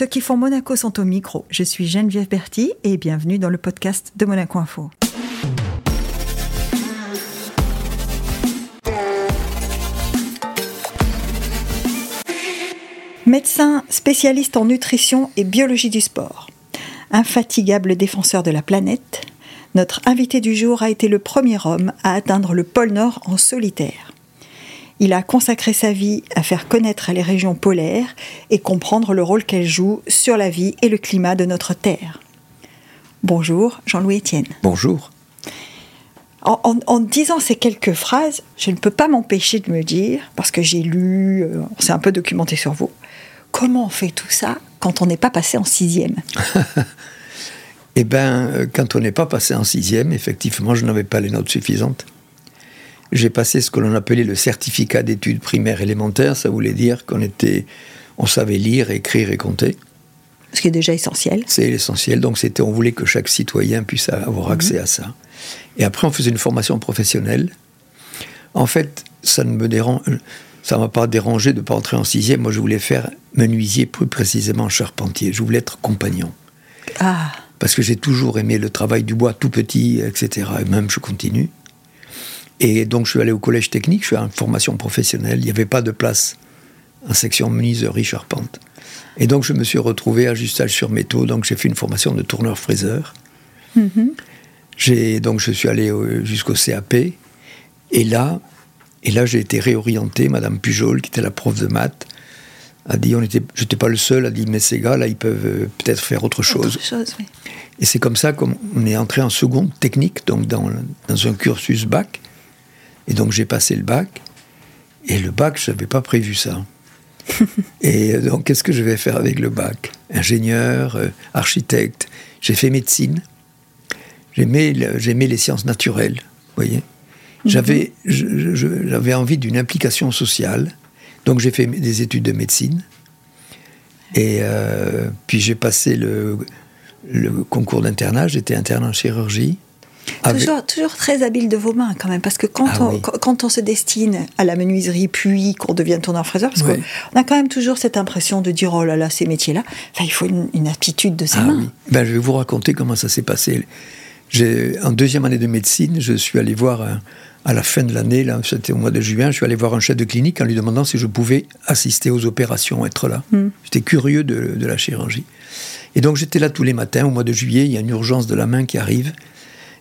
Ceux qui font Monaco sont au micro. Je suis Geneviève Berti et bienvenue dans le podcast de Monaco Info. Médecin spécialiste en nutrition et biologie du sport, infatigable défenseur de la planète, notre invité du jour a été le premier homme à atteindre le pôle Nord en solitaire. Il a consacré sa vie à faire connaître les régions polaires et comprendre le rôle qu'elles jouent sur la vie et le climat de notre Terre. Bonjour, Jean-Louis Etienne. Bonjour. En, disant ces quelques phrases, je ne peux pas m'empêcher de me dire, parce que j'ai lu, euh, on s'est un peu documenté sur vous, comment on fait tout ça quand on n'est pas passé en sixième? Eh bien, euh, quand on n'est pas passé en sixième, effectivement, je n'avais pas les notes suffisantes. J'ai passé ce que l'on appelait le certificat d'études primaires élémentaires. Ça voulait dire qu'on était, on savait lire, écrire et compter. Ce qui est déjà essentiel. C'est l'essentiel. Donc, c'était, on voulait que chaque citoyen puisse avoir mhm. accès à ça. Et après, on faisait une formation professionnelle. En fait, ça ne me dérange, ça m'a pas dérangé de ne pas entrer en sixième. Moi, je voulais faire menuisier, plus précisément charpentier. Je voulais être compagnon. Ah parce que j'ai toujours aimé le travail du bois tout petit, etc. Et même je continue. Et donc je suis allé au collège technique, je suis en formation professionnelle, il n'y avait pas de place en section menuiserie charpente. Et donc je me suis retrouvé à Justage sur métaux, donc j'ai fait une formation de tourneur-fraiseur. Mm-hmm. donc je suis allé jusqu'au CAP, et là, et là j'ai été réorienté, Madame Pujol, qui était la prof de maths, a dit, on était, j'étais pas le seul, a dit, mais ces gars, là, ils peuvent euh, peut-être faire autre chose. Et c'est comme ça qu'on est entré en seconde technique, donc dans, dans un cursus bac. Et donc j'ai passé le bac. Et le bac, je n'avais pas prévu ça. et euh, donc, qu'est-ce que je vais faire avec le bac? Ingénieur, euh, architecte. J'ai fait médecine. J'aimais, j'aimais les sciences naturelles, vous voyez? Mhm. J'avais, j'avais envie d'une implication sociale. Donc j'ai fait des études de médecine. Et euh, puis j'ai passé le, le concours d'internat, j'étais interne en chirurgie. Toujours, toujours, très habile de vos mains quand même, parce que quand, ah on, quand on se destine à la menuiserie, puis qu'on devient tourneur-fraiseur, parce qu'on a quand même toujours cette impression de dire oh là là, ces métiers-là, enfin, il faut une, aptitude de ses ah mains. Ben, je vais vous raconter comment ça s'est passé. En deuxième année de médecine, je suis allé voir un, à la fin de l'année, c'était au mois de juin, je suis allé voir un chef de clinique en lui demandant si je pouvais assister aux opérations, être là. Hmm. J'étais curieux de, la chirurgie. Et donc j'étais là tous les matins, au mois de juillet, il y a une urgence de la main qui arrive.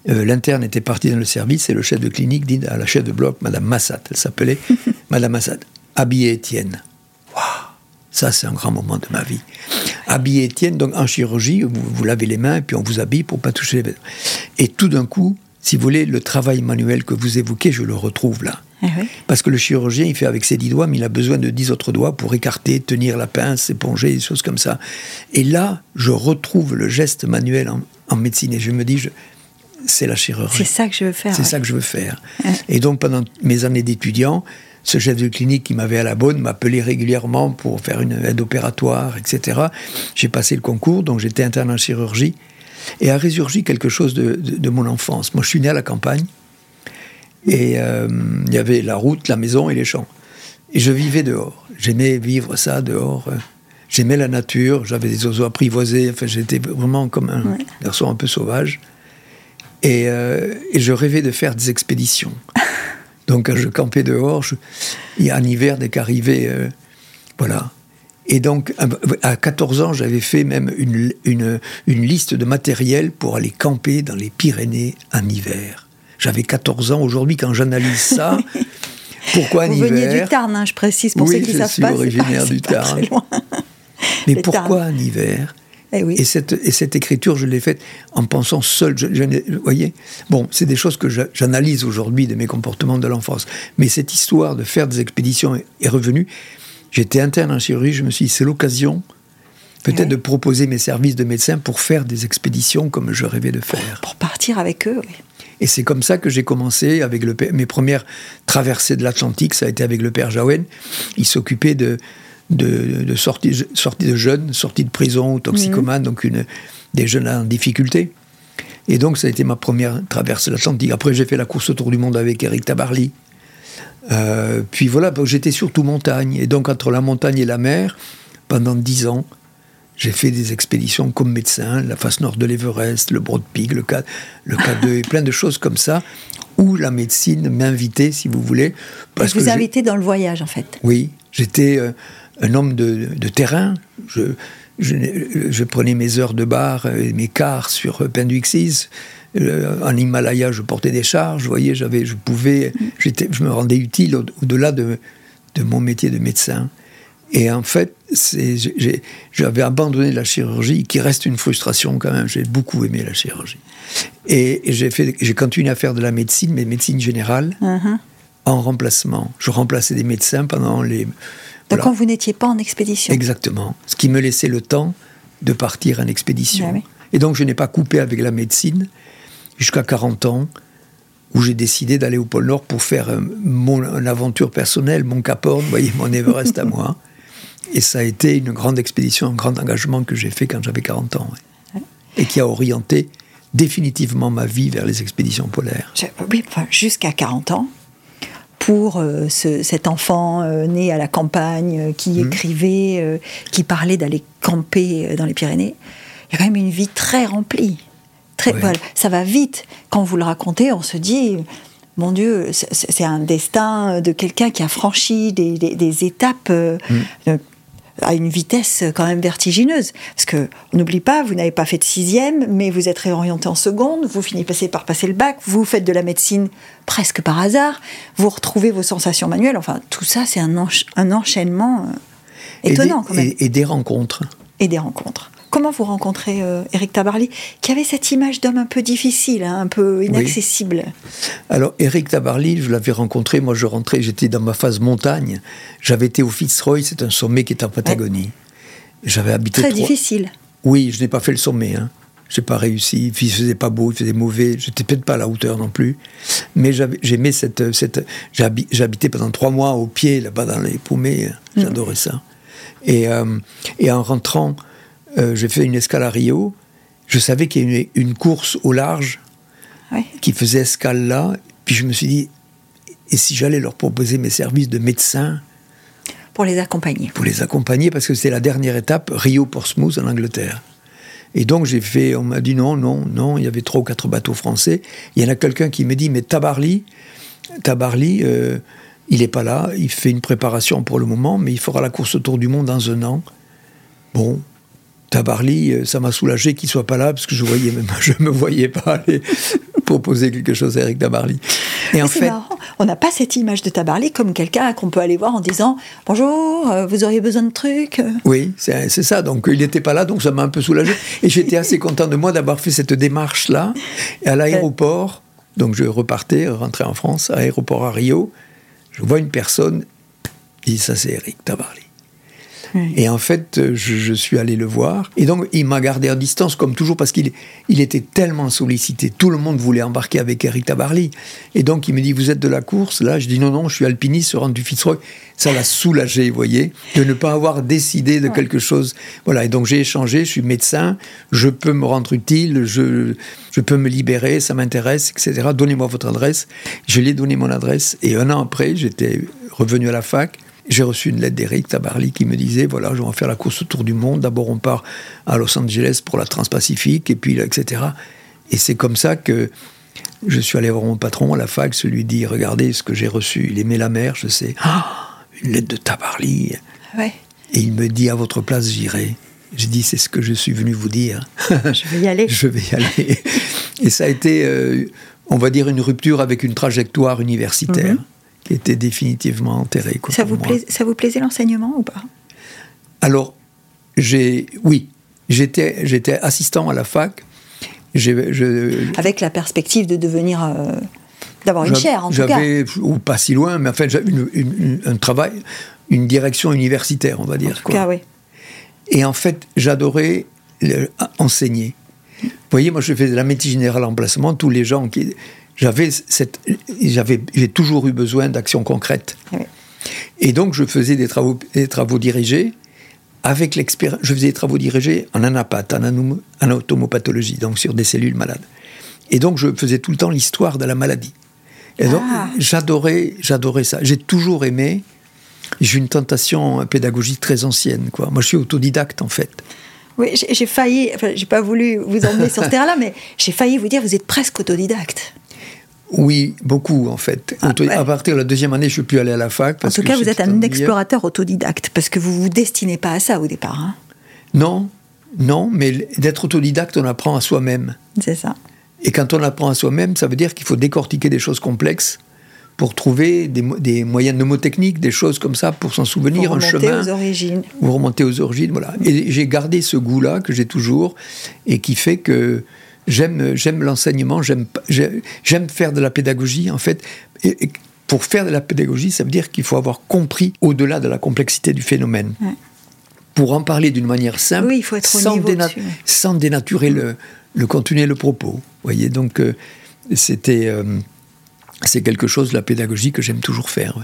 Euh, l'interne était parti dans le service et le chef de clinique dit à la chef de bloc, Madame Massat, elle s'appelait Madame Massat, habillez Étienne. Waouh Ça, c'est un grand moment de ma vie. Habiller Étienne, donc en chirurgie, vous, vous lavez les mains et puis on vous habille pour pas toucher les vêtements. Et tout d'un coup, si vous voulez, le travail manuel que vous évoquez, je le retrouve là. Eh Parce que le chirurgien, il fait avec ses dix doigts, mais il a besoin de dix autres doigts pour écarter, tenir la pince, éponger, des choses comme ça. Et là, je retrouve le geste manuel en, médecine et je me dis, c'est la chirurgie. C'est ça que je veux faire. C'est ça que je veux faire. Et donc, pendant mes années d'étudiant, ce chef de clinique qui m'avait à la bonne m'appelait régulièrement pour faire une aide opératoire, etc. J'ai passé le concours, donc j'étais interne en chirurgie. Et a résurgi quelque chose de, mon enfance. Moi, je suis né à la campagne, et euh, il y avait la route, la maison et les champs. Et je vivais dehors. J'aimais vivre ça dehors. J'aimais la nature, j'avais des oiseaux apprivoisés, enfin, j'étais vraiment comme un garçon un peu sauvage. Et, euh, et, je rêvais de faire des expéditions. Donc quand je campais dehors, je, en hiver, dès qu'arrivait, euh, voilà, et donc, à 14 ans, j'avais fait même une, une, une, liste de matériel pour aller camper dans les Pyrénées en hiver. J'avais 14 ans. Aujourd'hui, quand j'analyse ça, pourquoi en hiver Vous veniez du Tarn, hein, je précise, pour ceux qui savent pas. je suis originaire du Tarn. Mais pourquoi en hiver? Eh oui. et, cette, et cette écriture, je l'ai faite en pensant seul. vous voyez? Bon, c'est des choses que j'analyse aujourd'hui de mes comportements de l'enfance. Mais cette histoire de faire des expéditions est revenue. J'étais interne en chirurgie, je me suis dit, c'est l'occasion peut-être de proposer mes services de médecin pour faire des expéditions comme je rêvais de faire. Pour partir avec eux, oui. Et c'est comme ça que j'ai commencé avec le mes premières traversées de l'Atlantique, ça a été avec le père Jaouen. Il s'occupait de, de, de sorties de jeunes, sorties de prison ou toxicomanes, mhm. donc une, des jeunes en difficulté. Et donc ça a été ma première traversée de l'Atlantique. Après j'ai fait la course autour du monde avec Eric Tabarly. Euh, puis voilà, j'étais surtout montagne. Et donc entre la montagne et la mer, pendant dix ans, J'ai fait des expéditions comme médecin, la face nord de l'Everest, le Broad Peak, le, K, le K2 et plein de choses comme ça, où la médecine m'invitait, si vous voulez. Parce vous invitez dans le voyage, en fait. Oui, j'étais euh, un homme de, terrain. Je, je, prenais mes heures de bar et mes quarts sur Penduxis. Euh, en Himalaya, je portais des charges. Vous voyez, j'avais, je pouvais, je me rendais utile au-delà de, de mon métier de médecin. Et en fait, j'avais abandonné la chirurgie, qui reste une frustration quand même. J'ai beaucoup aimé la chirurgie. Et, j'ai continué à faire de la médecine, mais médecine générale, uh-huh. en remplacement. Je remplaçais des médecins pendant les. Donc quand vous n'étiez pas en expédition Exactement. Ce qui me laissait le temps de partir en expédition. Ah et donc je n'ai pas coupé avec la médecine jusqu'à 40 ans où j'ai décidé d'aller au pôle Nord pour faire euh, mon aventure personnelle, mon Cap Horn, vous voyez, mon Everest à moi. Et ça a été une grande expédition, un grand engagement que j'ai fait quand j'avais 40 ans. Et qui a orienté définitivement ma vie vers les expéditions polaires. Oui, enfin, jusqu'à 40 ans. Pour euh, cet enfant euh, né à la campagne, qui mmh. écrivait, qui parlait d'aller camper dans les Pyrénées, il y a quand même une vie très remplie. Très, ça va vite. Quand vous le racontez, on se dit, mon Dieu, c'est un destin de quelqu'un qui a franchi des, étapes euh, mm. À une vitesse quand même vertigineuse. Parce que, n'oublie pas, vous n'avez pas fait de sixième, mais vous êtes réorienté en seconde, vous finissez par passer le bac, vous faites de la médecine presque par hasard, vous retrouvez vos sensations manuelles. Enfin, tout ça, c'est un, un, enchaînement euh, étonnant quand même. et des rencontres. Et des rencontres. Comment vous rencontrez euh, Eric Tabarly, qui avait cette image d'homme un peu difficile, hein, un peu inaccessible? Alors, Eric Tabarly, je l'avais rencontré, moi je rentrais, j'étais dans ma phase montagne. J'avais été au Fitzroy, c'est un sommet qui est en Patagonie. J'avais habité. Très difficile. Oui, je n'ai pas fait le sommet. Hein. J'ai pas réussi. Il faisait pas beau, il faisait mauvais. J'étais peut-être pas à la hauteur non plus. Mais j'aimais cette. cette J'habitais pendant trois mois au pied, là-bas dans les paumées. J'adorais ça. Et, euh, et en rentrant euh, j'ai fait une escale à Rio. Je savais qu'il y avait une, course au large qui faisait escale là. Puis je me suis dit, et si j'allais leur proposer mes services de médecin? Pour les accompagner. Pour les accompagner, parce que c'était la dernière étape, Rio-Portsmouth en Angleterre. Et donc j'ai fait, on m'a dit non, non, non, il y avait trois ou quatre bateaux français. Il y en a quelqu'un qui me dit, mais Tabarly, Tabarly, euh, il n'est pas là, il fait une préparation pour le moment, mais il fera la course autour du monde dans un an. Bon, Tabarly, euh, ça m'a soulagé qu'il soit pas là parce que je voyais même, je me voyais pas aller proposer quelque chose à Eric Tabarly. Et en fait, marrant. on n'a pas cette image de Tabarly comme quelqu'un qu'on peut aller voir en disant bonjour, euh, vous auriez besoin de trucs? Oui, c'est ça. Donc il n'était pas là, donc ça m'a un peu soulagé. Et j'étais assez content de moi d'avoir fait cette démarche là. À l'aéroport, donc je repartais, rentrais en France, à l'aéroport à Rio, je vois une personne, et ça c'est Eric Tabarly. Et en fait, euh, je, suis allé le voir. Et donc, il m'a gardé à distance, comme toujours, parce qu'il il était tellement sollicité. Tout le monde voulait embarquer avec Eric Tabarly. Et donc, il me dit Vous êtes de la course? Là, je dis Non, non, je suis alpiniste sur du Fitzroy. Ça l'a soulagé, vous voyez, de ne pas avoir décidé de quelque chose. Voilà. Et donc, j'ai échangé. Je suis médecin. Je peux me rendre utile. Je, je peux me libérer. Ça m'intéresse, etc. Donnez-moi votre adresse. Je lui ai donné mon adresse. Et un an après, j'étais revenu à la fac. J'ai reçu une lettre d'Eric Tabarly qui me disait voilà, je vais faire la course autour du monde. D'abord, on part à Los Angeles pour la Transpacifique, et puis, etc. Et c'est comme ça que je suis allé voir mon patron à la fac, je lui dis regardez ce que j'ai reçu. Il aimait la mer, je sais. Ah, une lettre de Tabarly. Ouais. Et il me dit à votre place, j'irai. J'ai dit c'est ce que je suis venu vous dire. Je vais y aller. je vais y aller. Et ça a été, euh, on va dire, une rupture avec une trajectoire universitaire. Mhm qui était définitivement enterré. ça, vous ça vous plaisait l'enseignement ou pas? Alors, j'ai, oui, j'étais, j'étais assistant à la fac. Avec la perspective de devenir. Euh, d'avoir une chaire, en tout cas. J'avais, ou pas si loin, mais en fait, j'avais un travail, une direction universitaire, on va dire. En tout cas, oui. Et en fait, j'adorais enseigner. Vous voyez, moi, je faisais de la médecine générale en placement. Tous les gens qui j'avais cette, j'avais, j'ai toujours eu besoin d'actions concrètes. Et donc, je faisais des travaux, des travaux dirigés avec l'expérience. Je faisais des travaux dirigés en anapath, en anatomopathologie, donc sur des cellules malades. Et donc, je faisais tout le temps l'histoire de la maladie. Et donc, ah. j'adorais, j'adorais ça. J'ai toujours aimé. J'ai une tentation pédagogique très ancienne, quoi. Moi, je suis autodidacte, en fait. Oui, j'ai failli, enfin, j'ai pas voulu vous emmener sur ce terrain-là, mais j'ai failli vous dire, vous êtes presque autodidacte. Oui, beaucoup en fait. Ah, à partir de la deuxième année, je ne suis plus allé à la fac. en tout cas, vous êtes un explorateur autodidacte, parce que vous ne vous destinez pas à ça au départ. Hein. Non, non, mais d'être autodidacte, on apprend à soi-même. C'est ça. Et quand on apprend à soi-même, ça veut dire qu'il faut décortiquer des choses complexes pour trouver des, des moyens mnémotechniques, des choses comme ça, pour s'en souvenir, un chemin. aux origines. Ou remonter aux origines, voilà. Et j'ai gardé ce goût-là que j'ai toujours et qui fait que j'aime j'aime l'enseignement, j'aime j'aime faire de la pédagogie en fait. Et, pour faire de la pédagogie, ça veut dire qu'il faut avoir compris au-delà de la complexité du phénomène. Pour en parler d'une manière simple, oui, il faut être sans, sans, dénaturer le, le contenu et le propos. voyez, donc euh, c'était euh, c'est quelque chose de la pédagogie que j'aime toujours faire.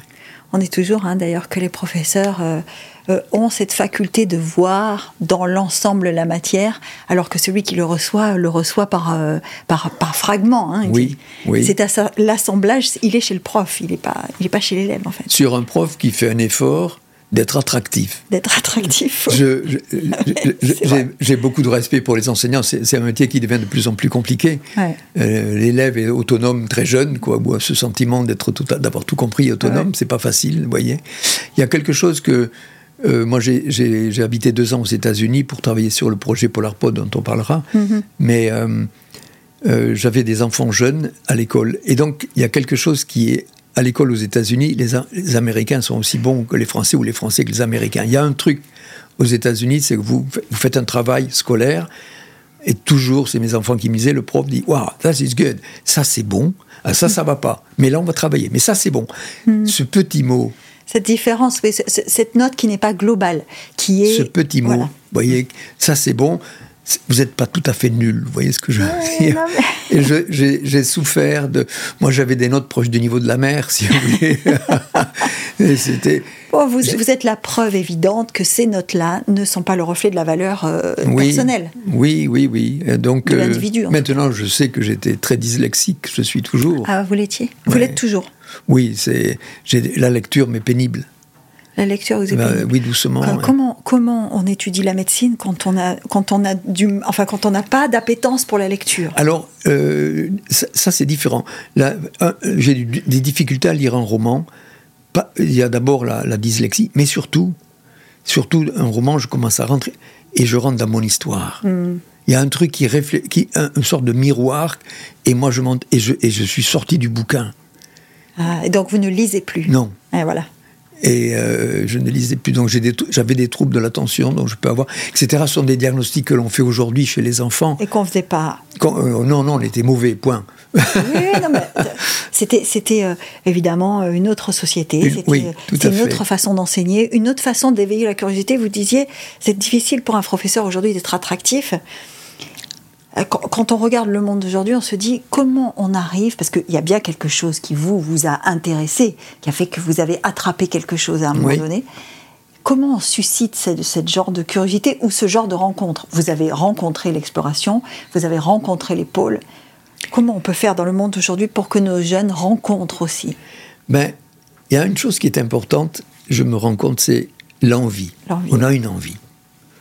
On dit toujours, hein, d'ailleurs, que les professeurs euh, ont cette faculté de voir dans l'ensemble la matière, alors que celui qui le reçoit le reçoit par, par, par fragments. Hein, oui, oui. C'est l'assemblage, il est chez le prof, il n'est pas, il est pas chez l'élève, en fait. Sur un prof qui fait un effort d'être attractif. D'être attractif. J'ai beaucoup de respect pour les enseignants. C'est un métier qui devient de plus en plus compliqué. Euh, l'élève est autonome très jeune, quoi. ce sentiment d'être d'avoir tout compris autonome, c'est pas facile, vous voyez. Il y a quelque chose que euh, moi, j'ai habité deux ans aux États-Unis pour travailler sur le projet PolarPod dont on parlera, mm-hmm. mais euh, j'avais des enfants jeunes à l'école. Et donc, il y a quelque chose qui est à l'école aux États-Unis, les, Américains sont aussi bons que les Français ou les Français que les Américains. Il y a un truc aux États-Unis, c'est que vous, vous, faites un travail scolaire et toujours, c'est mes enfants qui misaient, le prof dit Wow, that is good. Ça, c'est bon. Ah, ça, ça va pas. Mais là, on va travailler. Mais ça, c'est bon. Hmm. Ce petit mot. Cette différence, cette note qui n'est pas globale, qui est. Ce petit mot. Vous voyez, ça, c'est bon vous n'êtes pas tout à fait nul, vous voyez ce que je veux dire Et j'ai souffert de... Moi, j'avais des notes proches du niveau de la mer, si vous voulez. C'était... vous, vous, êtes la preuve évidente que ces notes-là ne sont pas le reflet de la valeur euh, personnelle. Oui, oui, oui. Donc, de euh, maintenant, je sais que j'étais très dyslexique, je suis toujours. Ah, vous l'étiez Vous l'êtes toujours Oui, la lecture m'est pénible. La lecture, vous bah, Oui, doucement. comment, comment on étudie la médecine quand on a, quand on a du, enfin, quand on n'a pas d'appétence pour la lecture? Alors, euh, ça, c'est différent. J'ai des difficultés à lire un roman. Pas, il y a d'abord la, dyslexie, mais surtout, surtout un roman, je commence à rentrer et je rentre dans mon histoire. Hmm. Il y a un truc qui qui une sorte de miroir, et moi je monte et je, et je suis sorti du bouquin. Ah, donc vous ne lisez plus Non. Et voilà et euh, je ne lisais plus. Donc j'avais des troubles de l'attention, donc je peux avoir, etc. Ce sont des diagnostics que l'on fait aujourd'hui chez les enfants. Et qu'on ne faisait pas. Euh, non, non, on était mauvais, point. oui, non, mais euh, c'était, c'était évidemment une autre société, c'était une autre façon d'enseigner, une autre façon d'éveiller la curiosité. Vous disiez, c'est difficile pour un professeur aujourd'hui d'être attractif. Euh, quand on regarde le monde d'aujourd'hui, on se dit comment on arrive, parce qu'il y a bien quelque chose qui vous, vous a intéressé, qui a fait que vous avez attrapé quelque chose à un moment donné. Comment on suscite ce, genre de curiosité ou ce genre de rencontre? Vous avez rencontré l'exploration, vous avez rencontré les pôles. Comment on peut faire dans le monde d'aujourd'hui pour que nos jeunes rencontrent aussi? Ben, il y a une chose qui est importante, je me rends compte, c'est l'envie. On a une envie.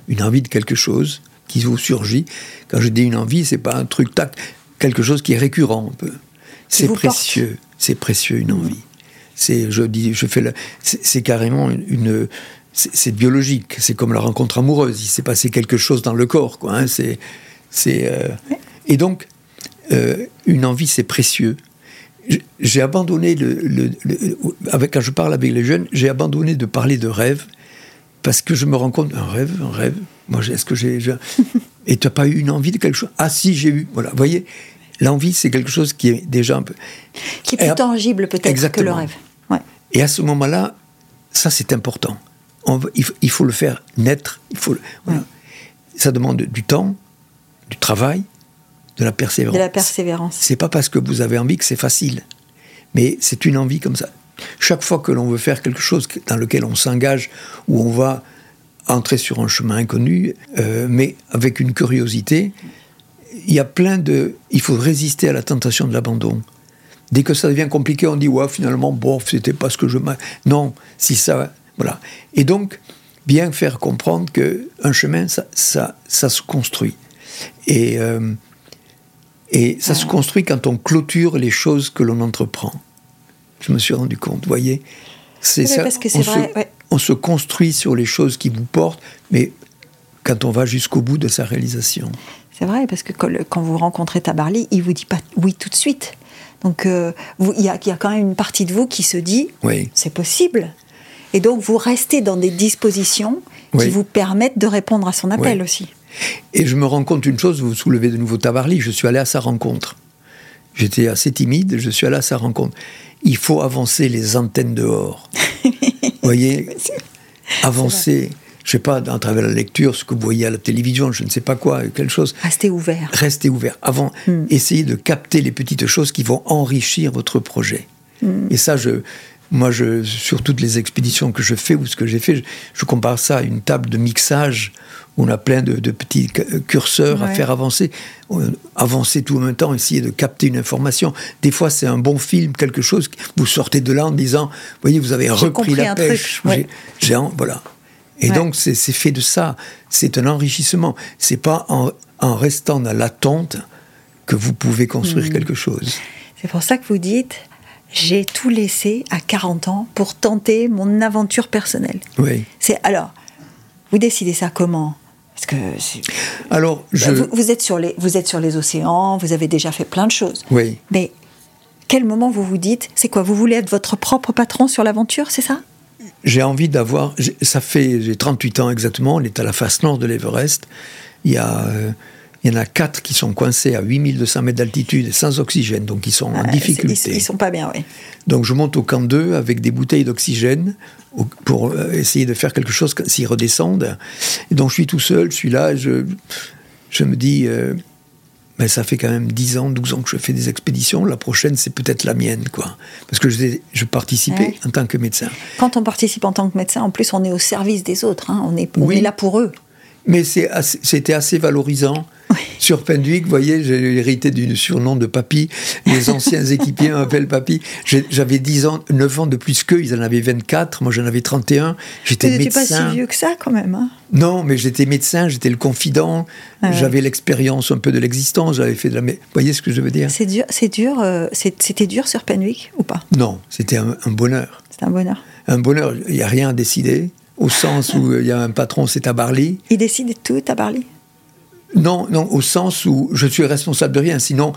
Une envie de quelque chose qui vous surgit. Quand je dis une envie, c'est pas un truc tac, quelque chose qui est récurrent un peu. C'est précieux, c'est précieux une envie. C'est, je dis, je fais, c'est carrément une, c'est biologique. C'est comme la rencontre amoureuse. Il s'est passé quelque chose dans le corps, quoi. Hein. c'est, c'est, euh, et donc euh, une envie, c'est précieux. J'ai abandonné le, avec quand je parle avec les jeunes, j'ai abandonné de parler de rêve parce que je me rends compte un rêve, un rêve. Moi, est-ce que j'ai. Et tu n'as pas eu une envie de quelque chose? Ah, si, j'ai eu. Voilà, vous voyez, l'envie, c'est quelque chose qui est déjà un peu. Qui est plus tangible peut-être que le rêve. Ouais. Et à ce moment-là, ça, c'est important. On il, faut le faire naître. Il faut, voilà. Ça demande du temps, du travail, de la persévérance. De la persévérance. C'est pas parce que vous avez envie que c'est facile. Mais c'est une envie comme ça. Chaque fois que l'on veut faire quelque chose dans lequel on s'engage, où on va entrer sur un chemin inconnu, euh, mais avec une curiosité. Il y a plein de. Il faut résister à la tentation de l'abandon. Dès que ça devient compliqué, on dit ouais, finalement, bof, c'était pas ce que je. Non, si ça. Voilà. Et donc, bien faire comprendre que un chemin, ça, ça, ça se construit. Et, euh, et ça se construit quand on clôture les choses que l'on entreprend. Je me suis rendu compte, vous voyez C'est ça. Parce que on, vrai, se, on se construit sur les choses qui vous portent, mais quand on va jusqu'au bout de sa réalisation. C'est vrai, parce que quand vous rencontrez Tabarly, il vous dit pas oui tout de suite. Donc, euh, il y, a quand même une partie de vous qui se dit oui. c'est possible. Et donc, vous restez dans des dispositions qui vous permettent de répondre à son appel aussi. Et je me rends compte d'une chose, vous soulevez de nouveau Tabarly, je suis allé à sa rencontre. J'étais assez timide, je suis allé à sa rencontre. Il faut avancer les antennes dehors. vous voyez Avancer je sais pas, à travers la lecture, ce que vous voyez à la télévision, je ne sais pas quoi, quelque chose. Restez ouvert. Restez ouvert. Avant, hmm. essayez de capter les petites choses qui vont enrichir votre projet. Hmm. Et ça, je, moi, je, sur toutes les expéditions que je fais ou ce que j'ai fait, je, compare ça à une table de mixage où on a plein de, petits curseurs à faire avancer. Avancer tout en même temps, essayer de capter une information. Des fois, c'est un bon film, quelque chose, vous sortez de là en disant, vous voyez, vous avez repris la pêche. J'ai, voilà. Et donc, c'est fait de ça. C'est un enrichissement. C'est pas en, restant dans l'attente que vous pouvez construire hmm. quelque chose. C'est pour ça que vous dites j'ai tout laissé à 40 ans pour tenter mon aventure personnelle. Oui. C'est alors, vous décidez ça comment? Parce que alors, je... vous, vous, êtes sur les vous êtes sur les océans, vous avez déjà fait plein de choses. Oui. Mais quel moment vous vous dites c'est quoi Vous voulez être votre propre patron sur l'aventure, c'est ça? J'ai envie d'avoir. Ça fait. J'ai 38 ans exactement, on est à la face nord de l'Everest. Il y a. Euh, il y en a quatre qui sont coincés à 8200 mètres d'altitude sans oxygène, donc ils sont en difficulté. Ils, sont pas bien, oui. Donc je monte au camp 2 avec des bouteilles d'oxygène pour euh, essayer de faire quelque chose s'ils redescendent. Et donc je suis tout seul, je suis là, je, je me dis, euh, mais ça fait quand même 10 ans, 12 ans que je fais des expéditions. La prochaine, c'est peut-être la mienne, quoi. Parce que je, je participais en tant que médecin. Quand on participe en tant que médecin, en plus, on est au service des autres. Hein. On, est, on est là pour eux. Mais c'était assez valorisant sur Penduic, vous voyez, j'ai hérité du surnom de Papy. Les anciens équipiers m'appellent Papy. J'avais 10 ans, 9 ans de plus qu'eux, ils en avaient 24, moi j'en avais 31. J'étais médecin. pas si vieux que ça quand même. Hein. non, mais j'étais médecin, j'étais le confident, ah j'avais l'expérience un peu de l'existence, j'avais fait de la... Vous voyez ce que je veux dire? C'est dur, c'est dur, euh, c'était dur sur Penduic ou pas? Non, c'était un, bonheur. C'était un bonheur. Un bonheur, il n'y a rien à décider au sens où il y a un patron, c'est Tabarly. Il décide de tout, Tabarly non, non, au sens où je suis responsable de rien. Sinon,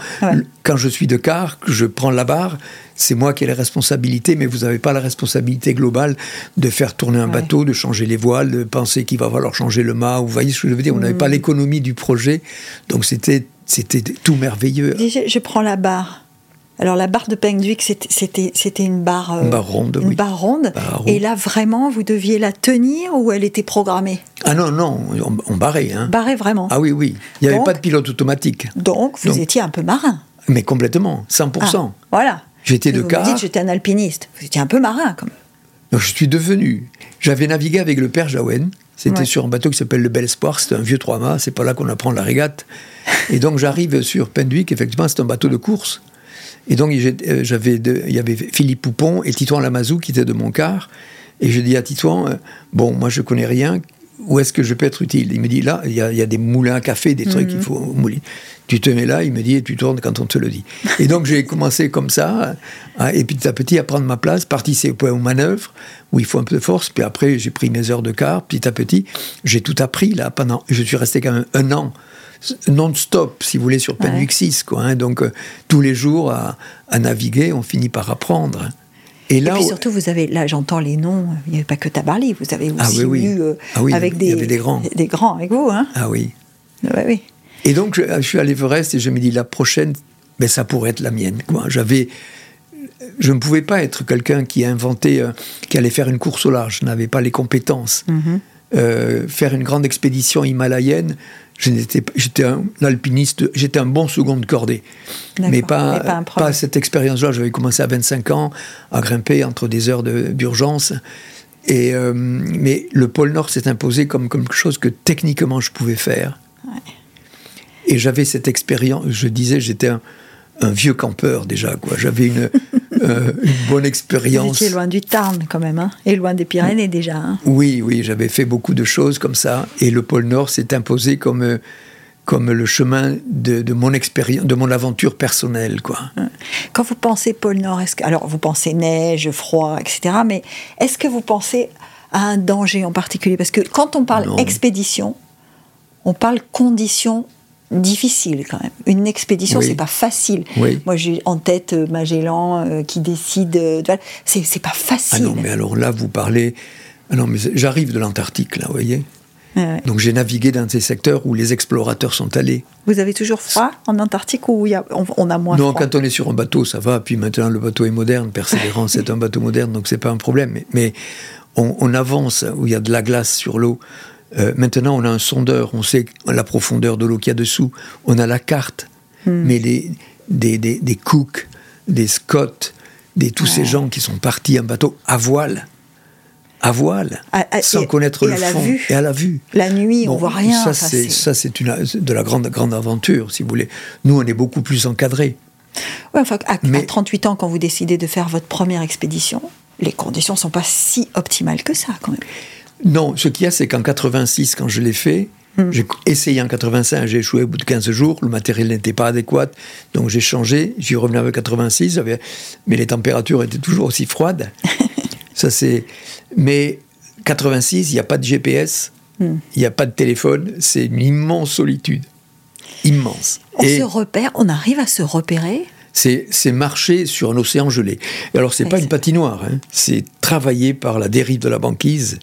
quand je suis de que je prends la barre, c'est moi qui ai la responsabilité, mais vous n'avez pas la responsabilité globale de faire tourner un bateau, de changer les voiles, de penser qu'il va falloir changer le mât. Vous voyez ce que je veux dire? On n'avait pas mm. l'économie du projet, donc c'était c'était tout merveilleux. Je prends la barre. Alors la barre de Pengduik, c'était une barre, euh, une barre ronde, une barre ronde. Et là vraiment, vous deviez la tenir ou elle était programmée? Ah non non, on, barrait. Hein. Barrait vraiment. Ah oui oui, il n'y avait pas de pilote automatique. Donc vous étiez un peu marin. Mais complètement, 100%. Ah, voilà. J'étais de. Vous dites j'étais un alpiniste. Vous étiez un peu marin quand même. Donc je suis devenu. J'avais navigué avec le père Jaouen. C'était sur un bateau qui s'appelle le Bel Espoir. C'était un vieux trois-mâts. C'est pas là qu'on apprend la régate. Et donc j'arrive sur Penduic. Effectivement, c'est un bateau de course. Et donc, euh, j'avais, il y avait Philippe Poupon et Titouan Lamazou qui étaient de mon quart. Et je dis à Titouan, euh, bon, moi je connais rien, où est-ce que je peux être utile? Il me dit, là, il y, a, des moulins à café, des trucs qu'il mhm. faut mouler. Tu te mets là, il me dit, et tu tournes quand on te le dit. et donc j'ai commencé comme ça, et petit à petit à prendre ma place, participer aux manœuvres, où il faut un peu de force, puis après j'ai pris mes heures de quart, petit à petit. J'ai tout appris là pendant, je suis resté quand même un an non-stop, si vous voulez, sur 6. Quoi, hein. donc, euh, tous les jours à, naviguer, on finit par apprendre. Et, là, Et puis surtout, vous avez, là j'entends les noms, il n'y avait pas que Tabarly, vous avez ah aussi eu euh, ah avec des, des grands. Des grands avec vous. Hein ah oui. oui. Et donc, je, suis à l'Everest et je me dis, la prochaine, ben, ça pourrait être la mienne. Quoi. J'avais, je ne pouvais pas être quelqu'un qui a inventé, euh, qui allait faire une course au large. Je n'avais pas les compétences. Mm-hmm. faire une grande expédition himalayenne, J'étais un alpiniste, j'étais un bon second de cordée. Mais pas, pas, cette expérience-là. J'avais commencé à 25 ans à grimper entre des heures d'urgence. Et, euh, mais le pôle Nord s'est imposé comme, comme quelque chose que techniquement je pouvais faire. Et j'avais cette expérience, je disais, j'étais un, vieux campeur déjà. J'avais une, euh, une bonne expérience. Vous étiez loin du Tarn quand même, hein et loin des Pyrénées déjà. Hein oui, oui, j'avais fait beaucoup de choses comme ça, et le pôle Nord s'est imposé comme euh, comme le chemin de, mon expérience, de mon aventure personnelle, quoi. Quand vous pensez pôle Nord, est-ce que, alors vous pensez neige, froid, etc. Mais est-ce que vous pensez à un danger en particulier? Parce que quand on parle expédition, on parle conditions difficiles quand même. Une expédition, c'est pas facile. Moi, j'ai en tête euh, Magellan euh, qui décide. Euh, c'est pas facile. Ah non, mais alors là, vous parlez. Ah non, mais j'arrive de l'Antarctique, là, vous voyez donc j'ai navigué dans ces secteurs où les explorateurs sont allés. Vous avez toujours froid en Antarctique ou on, a moins non, froid? quand on est sur un bateau, ça va. Puis maintenant, le bateau est moderne. Persévérance est un bateau moderne, donc c'est pas un problème. Mais, on, avance où il y a de la glace sur l'eau. Euh, maintenant, on a un sondeur, on sait la profondeur de l'eau qu'il y a dessous. On a la carte. Hmm. Mais les, des, des, des Cook, des Scott, des, tous ces gens qui sont partis en bateau à voile, à voile, sans connaître le fond, et à la vue. La nuit, on on voit rien. Ça, c'est ça, c'est de la grande grande aventure, si vous voulez. Nous, on est beaucoup plus encadrés. Ouais, enfin, à, Mais, 38 ans, quand vous décidez de faire votre première expédition, les conditions sont pas si optimales que ça, quand même. Non, ce qu'il y a, c'est qu'en 86, quand je l'ai fait, hmm. J'ai essayé en 85, j'ai échoué au bout de 15 jours, le matériel n'était pas adéquat, donc j'ai changé, j'y revenu avec 86, mais les températures étaient toujours aussi froides. Ça, c'est. Mais 86, il n'y a pas de GPS, hmm. il n'y a pas de téléphone, c'est une immense solitude. Immense. On se repère, on arrive à se repérer? C'est marcher sur un océan gelé. Et alors, c'est pas une patinoire, hein. c'est travailler par la dérive de la banquise.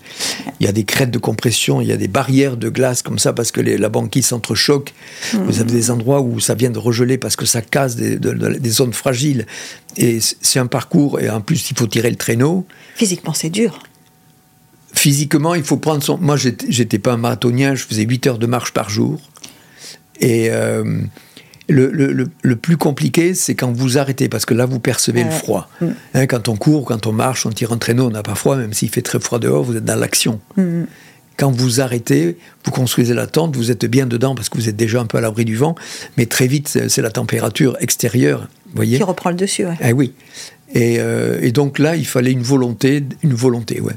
Il y a des crêtes de compression, il y a des barrières de glace comme ça parce que la banquise s'entrechoque. Vous avez des endroits où ça vient de regeler parce que ça casse des, des zones fragiles. Et c'est un parcours, et en plus, il faut tirer le traîneau. Physiquement, c'est dur physiquement, il faut prendre son. Moi, j'étais pas un marathonien, je faisais 8 heures de marche par jour. Et euh, le, plus compliqué, c'est quand vous arrêtez, parce que là, vous percevez le froid. Mm. Hein, quand on court, quand on marche, on tire un traîneau, on n'a pas froid, même s'il fait très froid dehors, vous êtes dans l'action. Mm. Quand vous arrêtez, vous construisez la tente, vous êtes bien dedans parce que vous êtes déjà un peu à l'abri du vent, mais très vite, c'est la température extérieure, voyez Qui reprend le dessus, Ah oui. Et, euh, et, donc là, il fallait une volonté, une volonté, ouais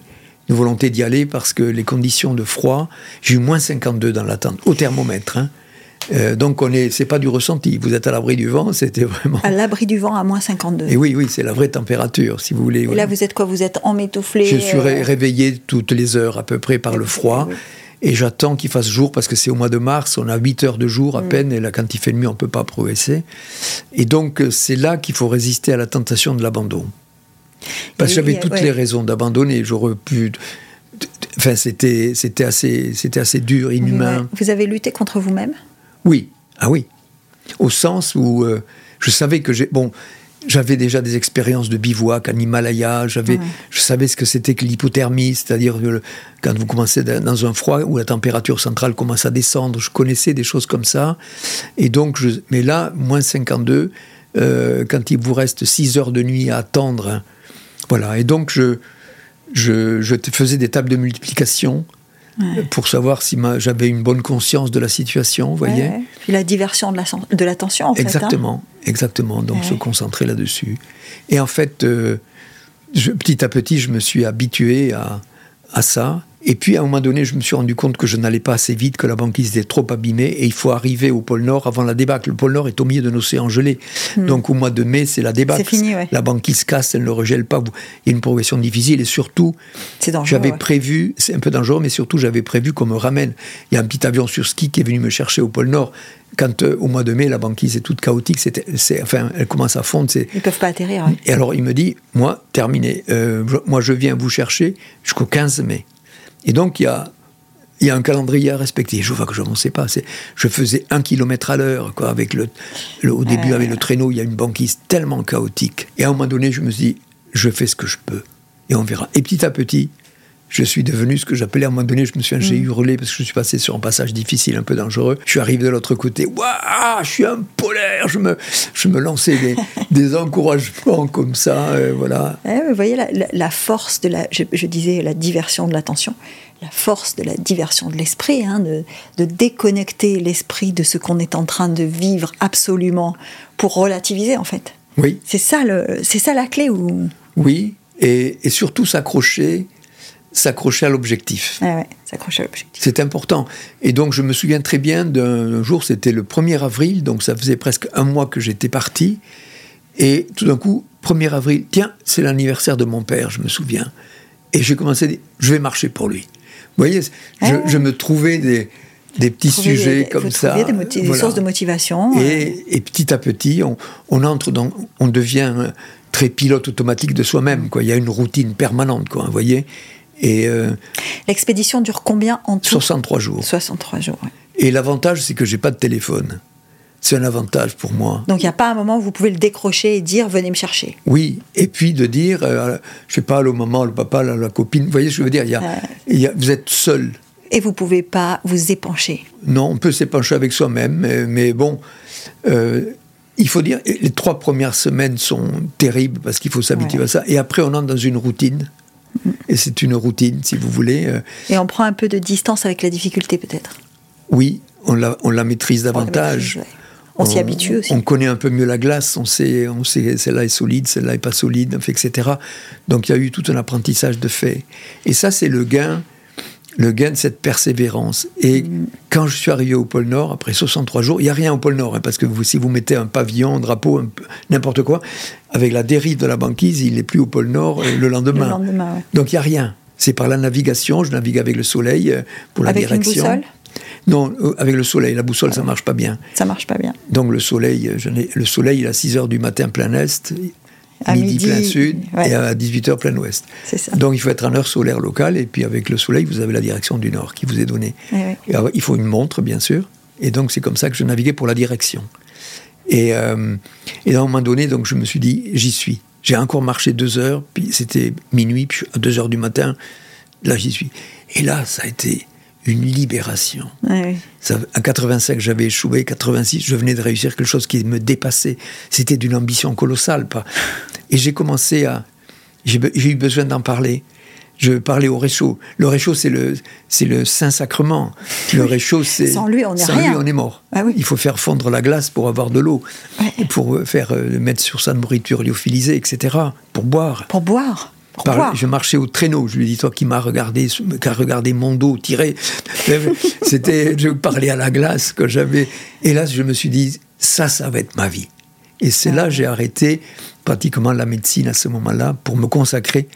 une volonté d'y aller parce que les conditions de froid, j'ai eu moins 52 dans la tente, au thermomètre. Hein. Euh, donc on est, c'est pas du ressenti. Vous êtes à l'abri du vent, c'était vraiment. À l'abri du vent à moins 52. Et oui, oui, c'est la vraie température, si vous voulez. Et là, vous êtes quoi? Vous êtes emmitouflé Je suis euh, réveillé toutes les heures à peu près par le froid. Et j'attends qu'il fasse jour parce que c'est au mois de mars, on a 8 heures de jour à mm. peine, et là, quand il fait nuit, on ne peut pas progresser. Et donc, c'est là qu'il faut résister à la tentation de l'abandon. Parce que j'avais toutes les raisons d'abandonner. J'aurais pu. Enfin, c'était, assez, c'était assez dur, inhumain. Vous avez lutté contre vous-même? Oui, ah oui. Au sens où euh, je savais que j'ai. Bon, j'avais déjà des expériences de bivouac en Himalaya, j'avais, je savais ce que c'était que l'hypothermie, c'est-à-dire quand vous commencez dans un froid où la température centrale commence à descendre, je connaissais des choses comme ça. Et donc, je, mais là, moins 52, euh, quand il vous reste 6 heures de nuit à attendre, hein, voilà. Et donc, je, je, je faisais des tables de multiplication pour savoir si j'avais une bonne conscience de la situation, vous voyez. Puis la diversion de l'attention, la, en fait. Exactement, hein. exactement. Donc se concentrer là-dessus. Et en fait, euh, petit à petit, je me suis habitué à, à ça. Et puis à un moment donné, je me suis rendu compte que je n'allais pas assez vite, que la banquise était trop abîmée, et il faut arriver au pôle Nord avant la débâcle. Le pôle Nord est au milieu d'un océan gelé. Hmm. Donc au mois de mai, c'est la débâcle. Fini, La banquise casse, elle ne regèle pas. Il y a une progression difficile, et surtout, j'avais prévu, c'est un peu dangereux, mais surtout j'avais prévu qu'on me ramène. Il y a un petit avion sur ski qui est venu me chercher au pôle Nord quand euh, au mois de mai la banquise est toute chaotique, c'est, enfin, elle commence à fondre. Ils peuvent pas atterrir. Et alors il me dit, moi, terminé, euh, moi je viens vous chercher jusqu'au 15 mai. Et donc, il y a, il y a un calendrier à respecter. Je vois que je n'en sais pas. Je faisais un kilomètre à l'heure, quoi, avec le, au début, avec le traîneau, il y a une banquise tellement chaotique. Et à un moment donné, je me suis dit, je fais ce que je peux. Et on verra. Et petit à petit, je suis devenu ce que j'appelais à un moment donné, je me suis j'ai mm. hurlé parce que je suis passé sur un passage difficile, un peu dangereux. Je suis arrivé de l'autre côté, waouh, je suis un polaire, je me, je me lançais des, des encouragements comme ça, euh, voilà. Eh vous voyez la, force de la, je, disais la diversion de l'attention, la force de la diversion de l'esprit, hein, de, de déconnecter l'esprit de ce qu'on est en train de vivre absolument pour relativiser en fait. Oui. C'est ça, le, c'est ça la clé ou Oui, et, et surtout s'accrocher, s'accrocher à l'objectif. Ah ouais, s'accrocher à l'objectif. C'est important. Et donc, je me souviens très bien d'un jour, c'était le 1er avril, donc ça faisait presque un mois que j'étais parti. Et tout d'un coup, 1er avril, tiens, c'est l'anniversaire de mon père, je me souviens. Et j'ai commencé à dire, je vais marcher pour lui. Vous voyez, je, Ah. je me trouvais des, des petits Trouver sujets des- comme ça. des, moti- des Voilà. sources de motivation. Et, et petit à petit, on, on entre dans, on devient euh, très pilote automatique de soi-même. Quoi. Il y a une routine permanente, quoi, vous voyez. Et euh, L'expédition dure combien en tout? 63 jours. 63 jours. ouais. Et l'avantage, c'est que j'ai pas de téléphone. C'est un avantage pour moi. Donc il n'y a pas un moment où vous pouvez le décrocher et dire venez me chercher? Oui, et puis de dire, euh, je sais pas, le maman, le papa, la, la copine, vous voyez ce que je veux dire y a, y a- Vous êtes seul. Et vous pouvez pas vous épancher? Non, on peut s'épancher avec soi-même, mais, mais bon, euh, il faut dire, les trois premières semaines sont terribles parce qu'il faut s'habituer Ouais. à ça. Et après, on entre dans une routine. Et c'est une routine, si vous voulez. euh, Et on prend un peu de distance avec la difficulté peut-être. oui, on la, on la maîtrise On la davantage. maîtrise, ouais. On s'y habitue aussi. On connaît un peu mieux la glace, on sait, on sait celle-là est solide, celle-là est pas solide, etc. Donc il y a eu tout un apprentissage de fait. Et ça, c'est le gain, le gain de cette persévérance. Et Mm. quand je suis arrivé au pôle Nord, après 63 jours, il n'y a rien au pôle Nord, hein, parce que vous, si vous mettez un pavillon, un drapeau, n'importe quoi, avec la dérive de la banquise, il n'est plus au pôle Nord euh, le lendemain. Le lendemain, ouais. Donc il n'y a rien. C'est par la navigation, je navigue avec le soleil euh, pour la Avec une direction. boussole? Non, euh, avec le soleil. La boussole, ça marche pas bien. Ça marche pas bien. Donc le soleil, je le soleil, il est à 6 heures du matin plein est, À midi, midi, plein sud, ouais. et à 18 heures plein ouest. Ça. Donc il faut être en heure solaire locale, et puis avec le soleil, vous avez la direction du nord qui vous est donnée. Ouais, ouais. Et alors, il faut une montre, bien sûr, et donc c'est comme ça que je naviguais pour la direction. Et, euh, et à un moment donné, donc je me suis dit, j'y suis. J'ai encore marché deux heures, puis c'était minuit, puis à 2 heures du matin, là j'y suis. Et là, ça a été une libération. Ouais, ouais. Ça, à 85, j'avais échoué. 86, je venais de réussir quelque chose qui me dépassait. C'était d'une ambition colossale. Pas. Et j'ai commencé à. J'ai eu besoin d'en parler. Je parlais au réchaud. Le réchaud, c'est le, c'est le Saint-Sacrement. Le réchaud, c'est. Sans lui, on n'est sans rien. lui, on est mort. Ah oui. Il faut faire fondre la glace pour avoir de l'eau. Ouais. Pour euh, faire euh, mettre sur sa nourriture lyophilisée, etc. Pour boire. Pour boire. Par- je marchais au traîneau. Je lui dis toi qui m'as regardé, qui a regardé mon dos tiré. C'était, je parlais à la glace que j'avais. Et là, je me suis dit, ça, ça va être ma vie. Et c'est là j'ai arrêté pratiquement la médecine à ce moment-là pour me consacrer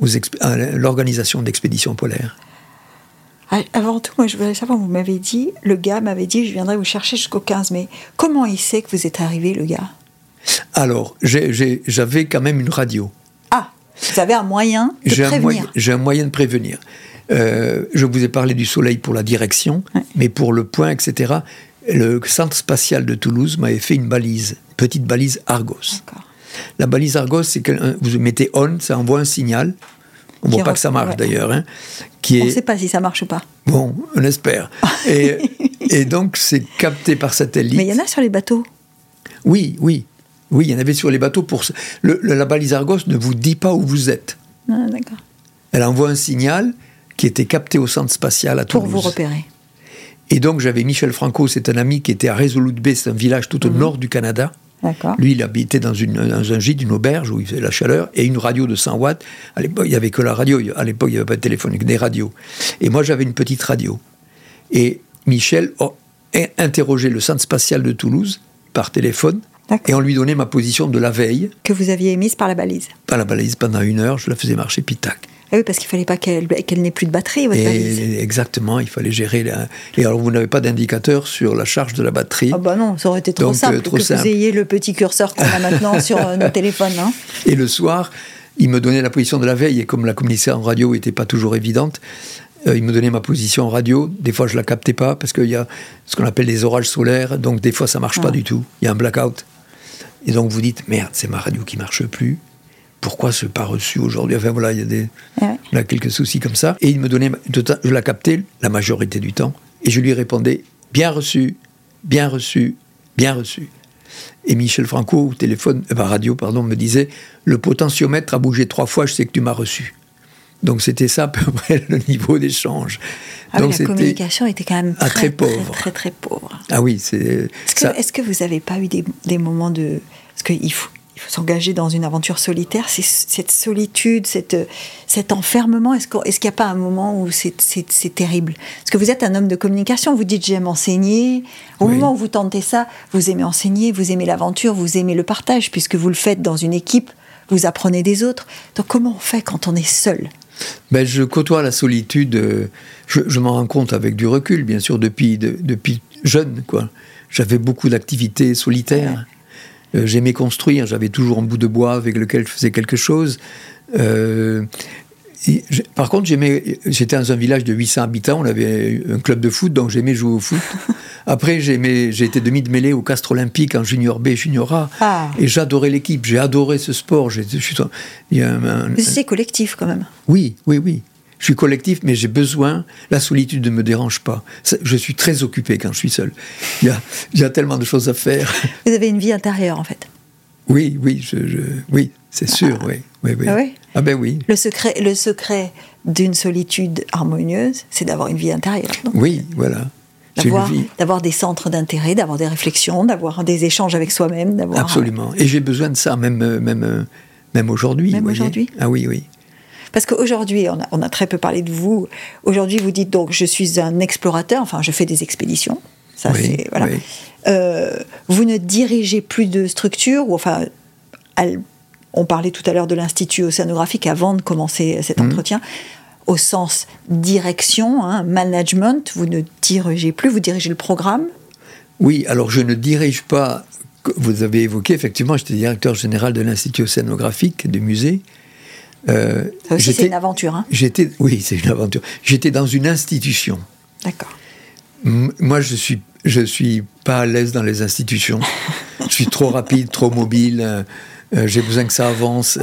aux à l'organisation d'expéditions polaires. Ah, Avant tout, moi, je voulais savoir, vous m'avez dit, le gars m'avait dit, je viendrai vous chercher jusqu'au 15 mai. Comment il sait que vous êtes arrivé, le gars? Alors, j'avais quand même une radio. Vous avez un moyen de J'ai un, prévenir. moyen, j'ai un moyen de prévenir. Euh, je vous ai parlé du soleil pour la direction, Ouais. mais pour le point, etc., le centre spatial de Toulouse m'avait fait une balise, une petite balise Argos. D'accord. La balise Argos, c'est que euh, vous mettez on, ça envoie un signal. On Qui voit pas que ça marche ouais. d'ailleurs, hein, qui On ne est sait pas si ça marche ou pas. bon, on espère. Et, et donc c'est capté par satellite. Mais il y en a sur les bateaux. Oui, oui, oui, il y en avait sur les bateaux. Pour le- le- la balise Argos ne vous dit pas où vous êtes. Ah, D'accord. Elle envoie un signal qui était capté au centre spatial à Pour Toulouse. vous repérer. Et donc j'avais Michel Franco, c'est un ami qui était à Resolute Bay, c'est un village tout au nord du Canada. D'accord. Lui, il habitait dans, une, dans un gîte, une auberge où il faisait la chaleur, et une radio de 100 watts. À l'époque, il n'y avait que la radio. À l'époque, il n'y avait pas de téléphone, que des radios. Et moi, j'avais une petite radio. Et Michel a interrogé le centre spatial de Toulouse par téléphone. Et on lui donnait ma position de la veille, Que vous aviez émise par la balise. pas la balise, pendant une heure, je la faisais marcher, puis tac. Ah oui, parce qu'il fallait pas qu'elle n'ait plus de batterie, votre. Et exactement, il fallait gérer. La... Et alors, vous n'avez pas d'indicateur sur la charge de la batterie. Ah bah non, ça aurait été trop Donc, simple euh, trop que simple. vous ayez le petit curseur qu'on a maintenant sur euh, nos téléphones. Hein. Et le soir, il me donnait la position de la veille, et comme la communication en radio n'était pas toujours évidente, euh, il me donnait ma position en radio. Des fois, je la captais pas, parce qu'il y a ce qu'on appelle les orages solaires, donc des fois, ça marche Ah. pas du tout. Il y a un blackout. Et donc, vous dites, merde, c'est ma radio qui marche plus. Pourquoi ce pas reçu aujourd'hui? Enfin, voilà, il y a des, Ouais. a quelques soucis comme ça. Et il me donnait, je la captais la majorité du temps, et je lui répondais, bien reçu, bien reçu, bien reçu. Et Michel Franco, au téléphone, euh, radio, pardon, me disait Le potentiomètre a bougé trois fois, je sais que tu m'as reçu. Donc c'était ça à peu près le niveau d'échange. Ah oui, Donc la c'était- communication était quand même Ah, très, très pauvre. Très, très, pauvre. Ah oui, c'est Est-ce que, ça. est-ce que vous n'avez pas eu des, des moments de... Parce qu'il faut, il s'engager dans une aventure solitaire, c'est cette solitude, cette, cet enfermement. Est-ce qu'il n'y a pas un moment où c'est terrible? Parce que vous êtes un homme de communication, vous dites j'aime enseigner. Au moment où vous tentez ça, vous aimez enseigner, vous aimez l'aventure, vous aimez le partage, puisque vous le faites dans une équipe, vous apprenez des autres. Donc comment on fait quand on est seul? Ben, je côtoie la solitude, euh, je, m'en rends compte avec du recul, bien sûr, depuis, depuis jeune. quoi. J'avais beaucoup d'activités solitaires. Euh, j'aimais construire, j'avais toujours un bout de bois avec lequel je faisais quelque chose. Euh, par contre, j'étais dans un village de 800 habitants, on avait un club de foot, donc j'aimais jouer au foot. Après, j'ai été demi de mêlée au Castre Olympique en junior B, junior A, ah. et j'adorais l'équipe, j'ai adoré ce sport. C'est collectif quand même. Oui, oui, oui. Je suis collectif, mais j'ai besoin. La solitude ne me dérange pas. Je suis très occupé quand je suis seul. Il y a, il y a tellement de choses à faire. Vous avez une vie intérieure, en fait. Oui, oui, je, oui, c'est sûr, oui, oui, oui. Ah, oui ah ben oui. Le secret, le secret d'une solitude harmonieuse, c'est d'avoir une vie intérieure. oui, voilà. D'avoir des centres d'intérêt, d'avoir des réflexions, d'avoir des échanges avec soi-même. Absolument. Et j'ai besoin de ça, même, même, même aujourd'hui. Même aujourd'hui? Ah oui, oui. Parce qu'aujourd'hui, on a, on a, très peu parlé de vous. Aujourd'hui, vous dites donc, je suis un explorateur, enfin, je fais des expéditions. Ça, c'est. Voilà. Euh, vous ne dirigez plus de structure, ou enfin, on parlait tout à l'heure de l'Institut océanographique avant de commencer cet mmh. entretien. Au sens direction, hein, management, vous ne dirigez plus, vous dirigez le programme? Oui, alors je ne dirige pas. Vous avez évoqué, effectivement, j'étais directeur général de l'Institut océanographique du musée. Euh, ça aussi, c'est une aventure. Hein j'étais, oui, c'est une aventure. J'étais dans une institution. D'accord. Moi, je suis, je suis pas à l'aise dans les institutions. je suis trop rapide, trop mobile. Euh, euh, j'ai besoin que ça avance.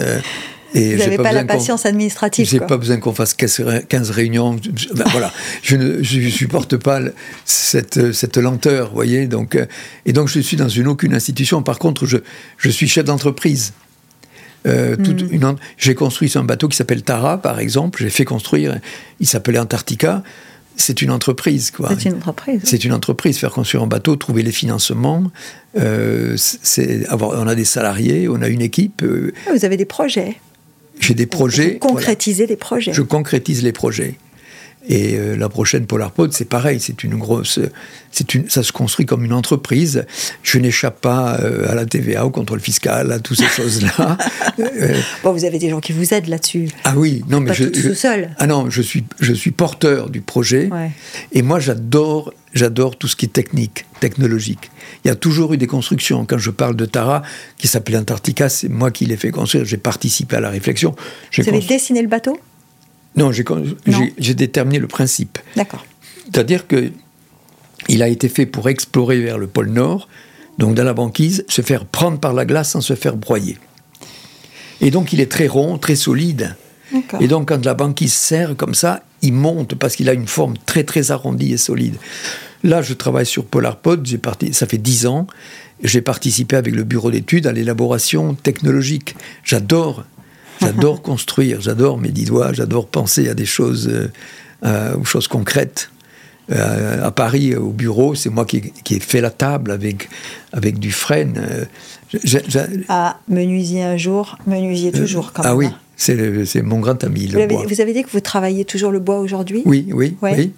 et Vous n'avez pas, la patience administrative. J'ai pas besoin qu'on fasse 15 réunions. Ben, voilà, je ne je supporte pas cette, cette lenteur, voyez. Donc, et donc, je suis dans une aucune institution. Par contre, je, je suis chef d'entreprise. Euh, mm. J'ai construit un bateau qui s'appelle Tara, par exemple. J'ai fait construire. Il s'appelait Antarctica. C'est une entreprise, quoi. C'est une entreprise. C'est une entreprise. Faire construire un bateau, trouver les financements. Euh, avoir, on a des salariés, on a une équipe. Euh. Vous avez des projets. J'ai des projets. Vous concrétisez des projets. Je concrétise les projets. Et euh, la prochaine Polarpod, c'est pareil, c'est une grosse, c'est une, ça se construit comme une entreprise. Je n'échappe pas euh, à la TVA, au contrôle fiscal, à toutes ces choses-là. Euh, bon, vous avez des gens qui vous aident là-dessus. Ah oui, non mais pas je, tout seul. Ah non, je suis, je suis porteur du projet. Et moi, j'adore, j'adore tout ce qui est technique, technologique. Il y a toujours eu des constructions. Quand je parle de Tara, qui s'appelait Antarctica, c'est moi qui l'ai fait construire. J'ai participé à la réflexion. Vous avez dessiné le bateau? Non, j'ai déterminé le principe. D'accord. C'est-à-dire que il a été fait pour explorer vers le pôle Nord, donc dans la banquise, se faire prendre par la glace sans se faire broyer. Et donc il est très rond, très solide. Et donc quand la banquise serre comme ça, il monte parce qu'il a une forme très très arrondie et solide. Là, je travaille sur PolarPod, j'ai parti, ça fait dix ans. J'ai participé avec le bureau d'études à l'élaboration technologique. J'adore J'adore construire, j'adore mes dix doigts, j'adore penser à des choses, euh, euh, aux choses concrètes. Euh, à Paris, au bureau, c'est moi qui, ai fait la table avec, avec Dufresne. ah, menuisier un jour, menuisier toujours, quand ah même. Ah oui, c'est mon grand ami. Le vous, avez, vous, avez, dit que vous travaillez toujours le bois aujourd'hui? Oui, oui, oui.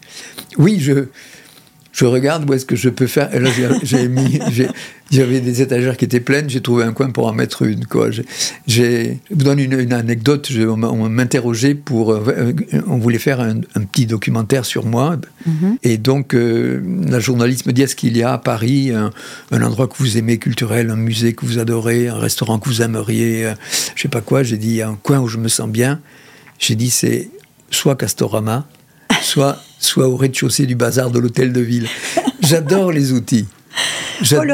Oui, je, je regarde où est-ce que je peux faire. là, j'ai mis, j'avais des étagères qui étaient pleines, j'ai trouvé un coin pour en mettre une. Quoi. je vous donne une, anecdote. on m'interrogeait pour, euh, on voulait faire un, petit documentaire sur moi, mm-hmm. et donc euh, la journaliste me dit est-ce qu'il y a à Paris un, endroit que vous aimez culturel, un musée que vous adorez, un restaurant que vous aimeriez, euh, je sais pas quoi. J'ai dit un coin où je me sens bien. J'ai dit c'est soit Castorama, soit soit au rez-de-chaussée du bazar de l'hôtel de ville. J'adore les outils. Oh, le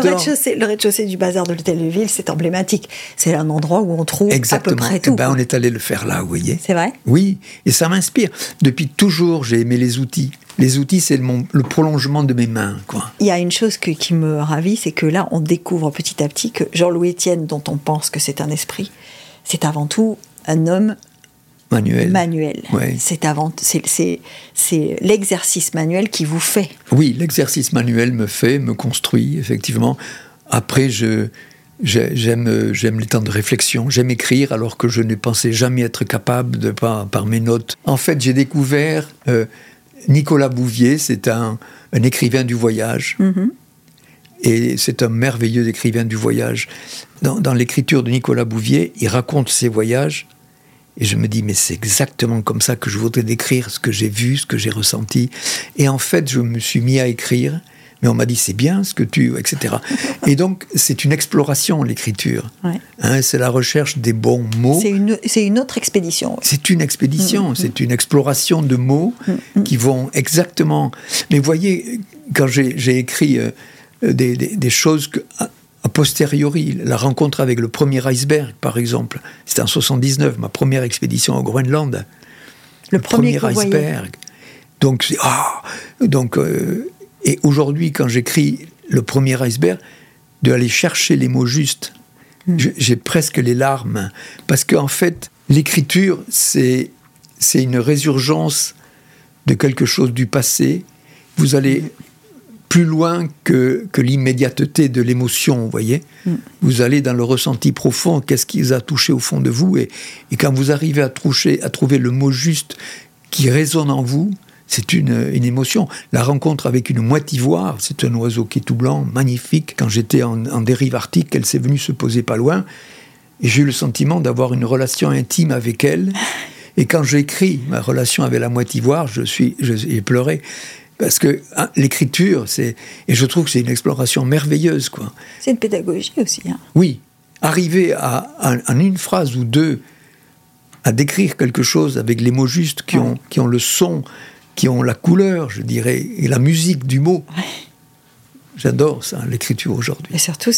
rez-de-chaussée du bazar de l'hôtel de ville, c'est emblématique. C'est un endroit où on trouve à peu près tout. Eh ben, on est allé le faire là, vous voyez. C'est vrai? Oui, et ça m'inspire. Depuis toujours, j'ai aimé les outils. Les outils, c'est le, prolongement de mes mains. Quoi. Il y a une chose qui me ravit, c'est que là, on découvre petit à petit que Jean-Louis Etienne, dont on pense que c'est un esprit, c'est avant tout un homme manuel. Manuel. C'est avant, c'est l'exercice manuel qui vous fait. Oui, l'exercice manuel me fait, me construit effectivement. Après, je J'aime, j'aime les temps de réflexion. J'aime écrire alors que je ne pensais jamais être capable de par, par mes notes. En fait, j'ai découvert euh, Nicolas Bouvier. C'est un, un, écrivain du voyage. Mhm. Et c'est un merveilleux écrivain du voyage. Dans, dans l'écriture de Nicolas Bouvier, il raconte ses voyages. Et je me dis, mais c'est exactement comme ça que je voudrais décrire ce que j'ai vu, ce que j'ai ressenti. Et en fait, je me suis mis à écrire mais on m'a dit c'est bien ce que tu, etc. Et donc c'est une exploration l'écriture. Ouais. Hein, c'est la recherche des bons mots. C'est une, autre expédition. C'est une expédition, Mm, mm. c'est une exploration de mots Mm, qui vont exactement. Mais voyez, quand j'ai j'ai écrit euh, des, des- des choses que, a, posteriori, la rencontre avec le premier iceberg, par exemple, c'était en 79, ma première expédition au Groenland Le premier, iceberg. Donc, c'est- ah, donc euh, et aujourd'hui, quand j'écris le premier iceberg, de aller chercher les mots justes, Hmm. j'ai presque les larmes. Parce qu'en fait, l'écriture, c'est c'est une résurgence de quelque chose du passé. Vous allez plus loin que, que l'immédiateté de l'émotion, vous voyez. Mm. Vous allez dans le ressenti profond, qu'est-ce qui vous a touché au fond de vous. Et, et quand vous arrivez à, toucher, à trouver le mot juste qui résonne en vous, c'est une, une émotion. La rencontre avec une moitivoire, c'est un oiseau qui est tout blanc, magnifique. Quand j'étais en, en dérive arctique, elle s'est venue se poser pas loin. Et j'ai eu le sentiment d'avoir une relation intime avec elle. Et quand j'écris ma relation avec la moitivoire, je suis, je- j'ai pleuré. Parce que hein, l'écriture, c'est. Et je trouve que c'est une exploration merveilleuse, quoi. C'est une pédagogie aussi. hein. Oui, arriver à, à- en une phrase ou deux à décrire quelque chose avec les mots justes qui, Ouais. ont, qui ont le son, qui ont la couleur, je dirais, et la musique du mot. Ouais. J'adore ça, l'écriture aujourd'hui. Et surtout,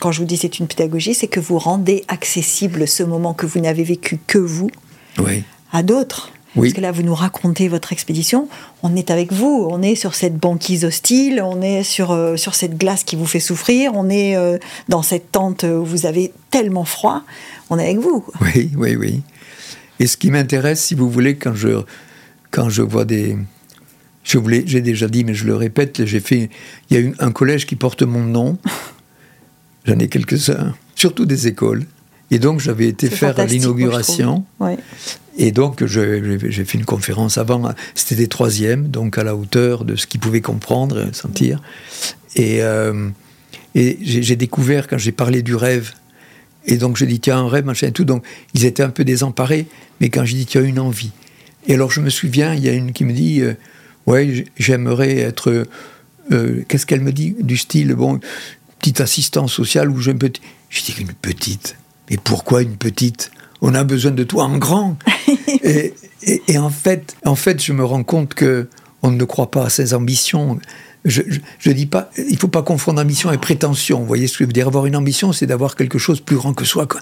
quand je vous dis c'est une pédagogie, c'est que vous rendez accessible ce moment que vous n'avez vécu que vous Oui, à d'autres. Oui. Parce que là, vous nous racontez votre expédition, on est avec vous, on est sur cette banquise hostile, on est sur, euh, sur cette glace qui vous fait souffrir, on est euh, dans cette tente où vous avez tellement froid, on est avec vous. oui, oui, oui. Et ce qui m'intéresse, si vous voulez, quand je, quand je vois des... Je voulais, j'ai déjà dit, mais je le répète, j'ai fait... Il y a eu un collège qui porte mon nom. J'en ai quelques-uns, surtout des écoles. Et donc, j'avais été faire l'inauguration. Ouais. Et donc, j'ai j'ai fait une conférence avant. C'était des troisièmes, donc à la hauteur de ce qu'ils pouvaient comprendre, sentir. Et, euh, et j'ai j'ai découvert quand j'ai parlé du rêve. Et donc, je dis, tiens, un rêve, machin et tout. Donc, ils étaient un peu désemparés. Mais quand j'ai dit, as une envie. Et alors, je me souviens, il y a une qui me dit, euh, ouais, j'aimerais être. euh, Qu'est-ce qu'elle me dit Du style, bon, petite assistante sociale ou je une petite. J'ai dit, une petite. Mais pourquoi une petite? On a besoin de toi en grand. Et, et- et en fait, en fait, je me rends compte que on ne croit pas à ses ambitions. Je, je, je dis pas, il faut pas confondre ambition et prétention. Vous voyez ce que je veux dire? Avoir une ambition, c'est d'avoir quelque chose plus grand que soi, quoi.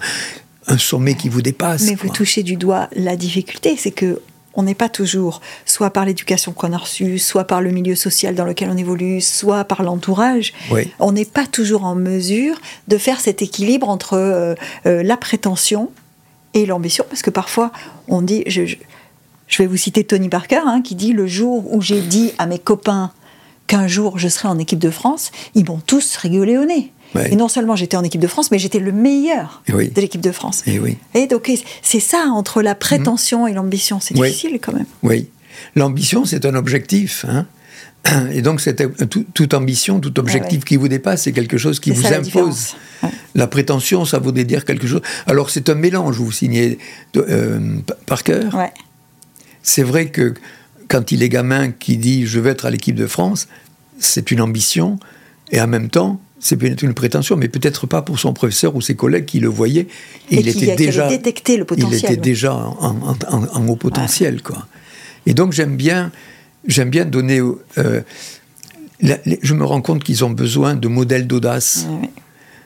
un sommet qui vous dépasse. Mais vous touchez du doigt la difficulté, c'est que on n'est pas toujours, soit par l'éducation qu'on a reçue, soit par le milieu social dans lequel on évolue, soit par l'entourage. Oui. On n'est pas toujours en mesure de faire cet équilibre entre euh, euh, la prétention et l'ambition, parce que parfois on dit, je, je, je vais vous citer Tony Parker, hein, qui dit le jour où j'ai dit à mes copains qu'un jour je serai en équipe de France, ils m'ont tous rigolé au nez. Ouais. Et non seulement j'étais en équipe de France, mais j'étais le meilleur oui. de l'équipe de France. Et oui. Et donc, c'est ça entre la prétention et l'ambition. C'est Oui. difficile quand même. Oui. L'ambition, c'est un objectif. hein. Et donc, tout- toute ambition, tout objectif ouais. qui vous dépasse, c'est quelque chose qui vous ça, impose. Ouais. La prétention, ça voudrait dire quelque chose. Alors, c'est un mélange, vous signez de- euh, par cœur. Ouais. C'est vrai que quand il est gamin qui dit je veux être à l'équipe de France, c'est une ambition et en même temps c'est peut-être une prétention, mais peut-être pas pour son professeur ou ses collègues qui le voyaient. Et il qui- était déjà détecté le potentiel, Il était déjà en, en- en- en haut potentiel, quoi. Et donc j'aime bien, j'aime bien donner. euh, la- les- je me rends compte qu'ils ont besoin de modèles d'audace, ouais.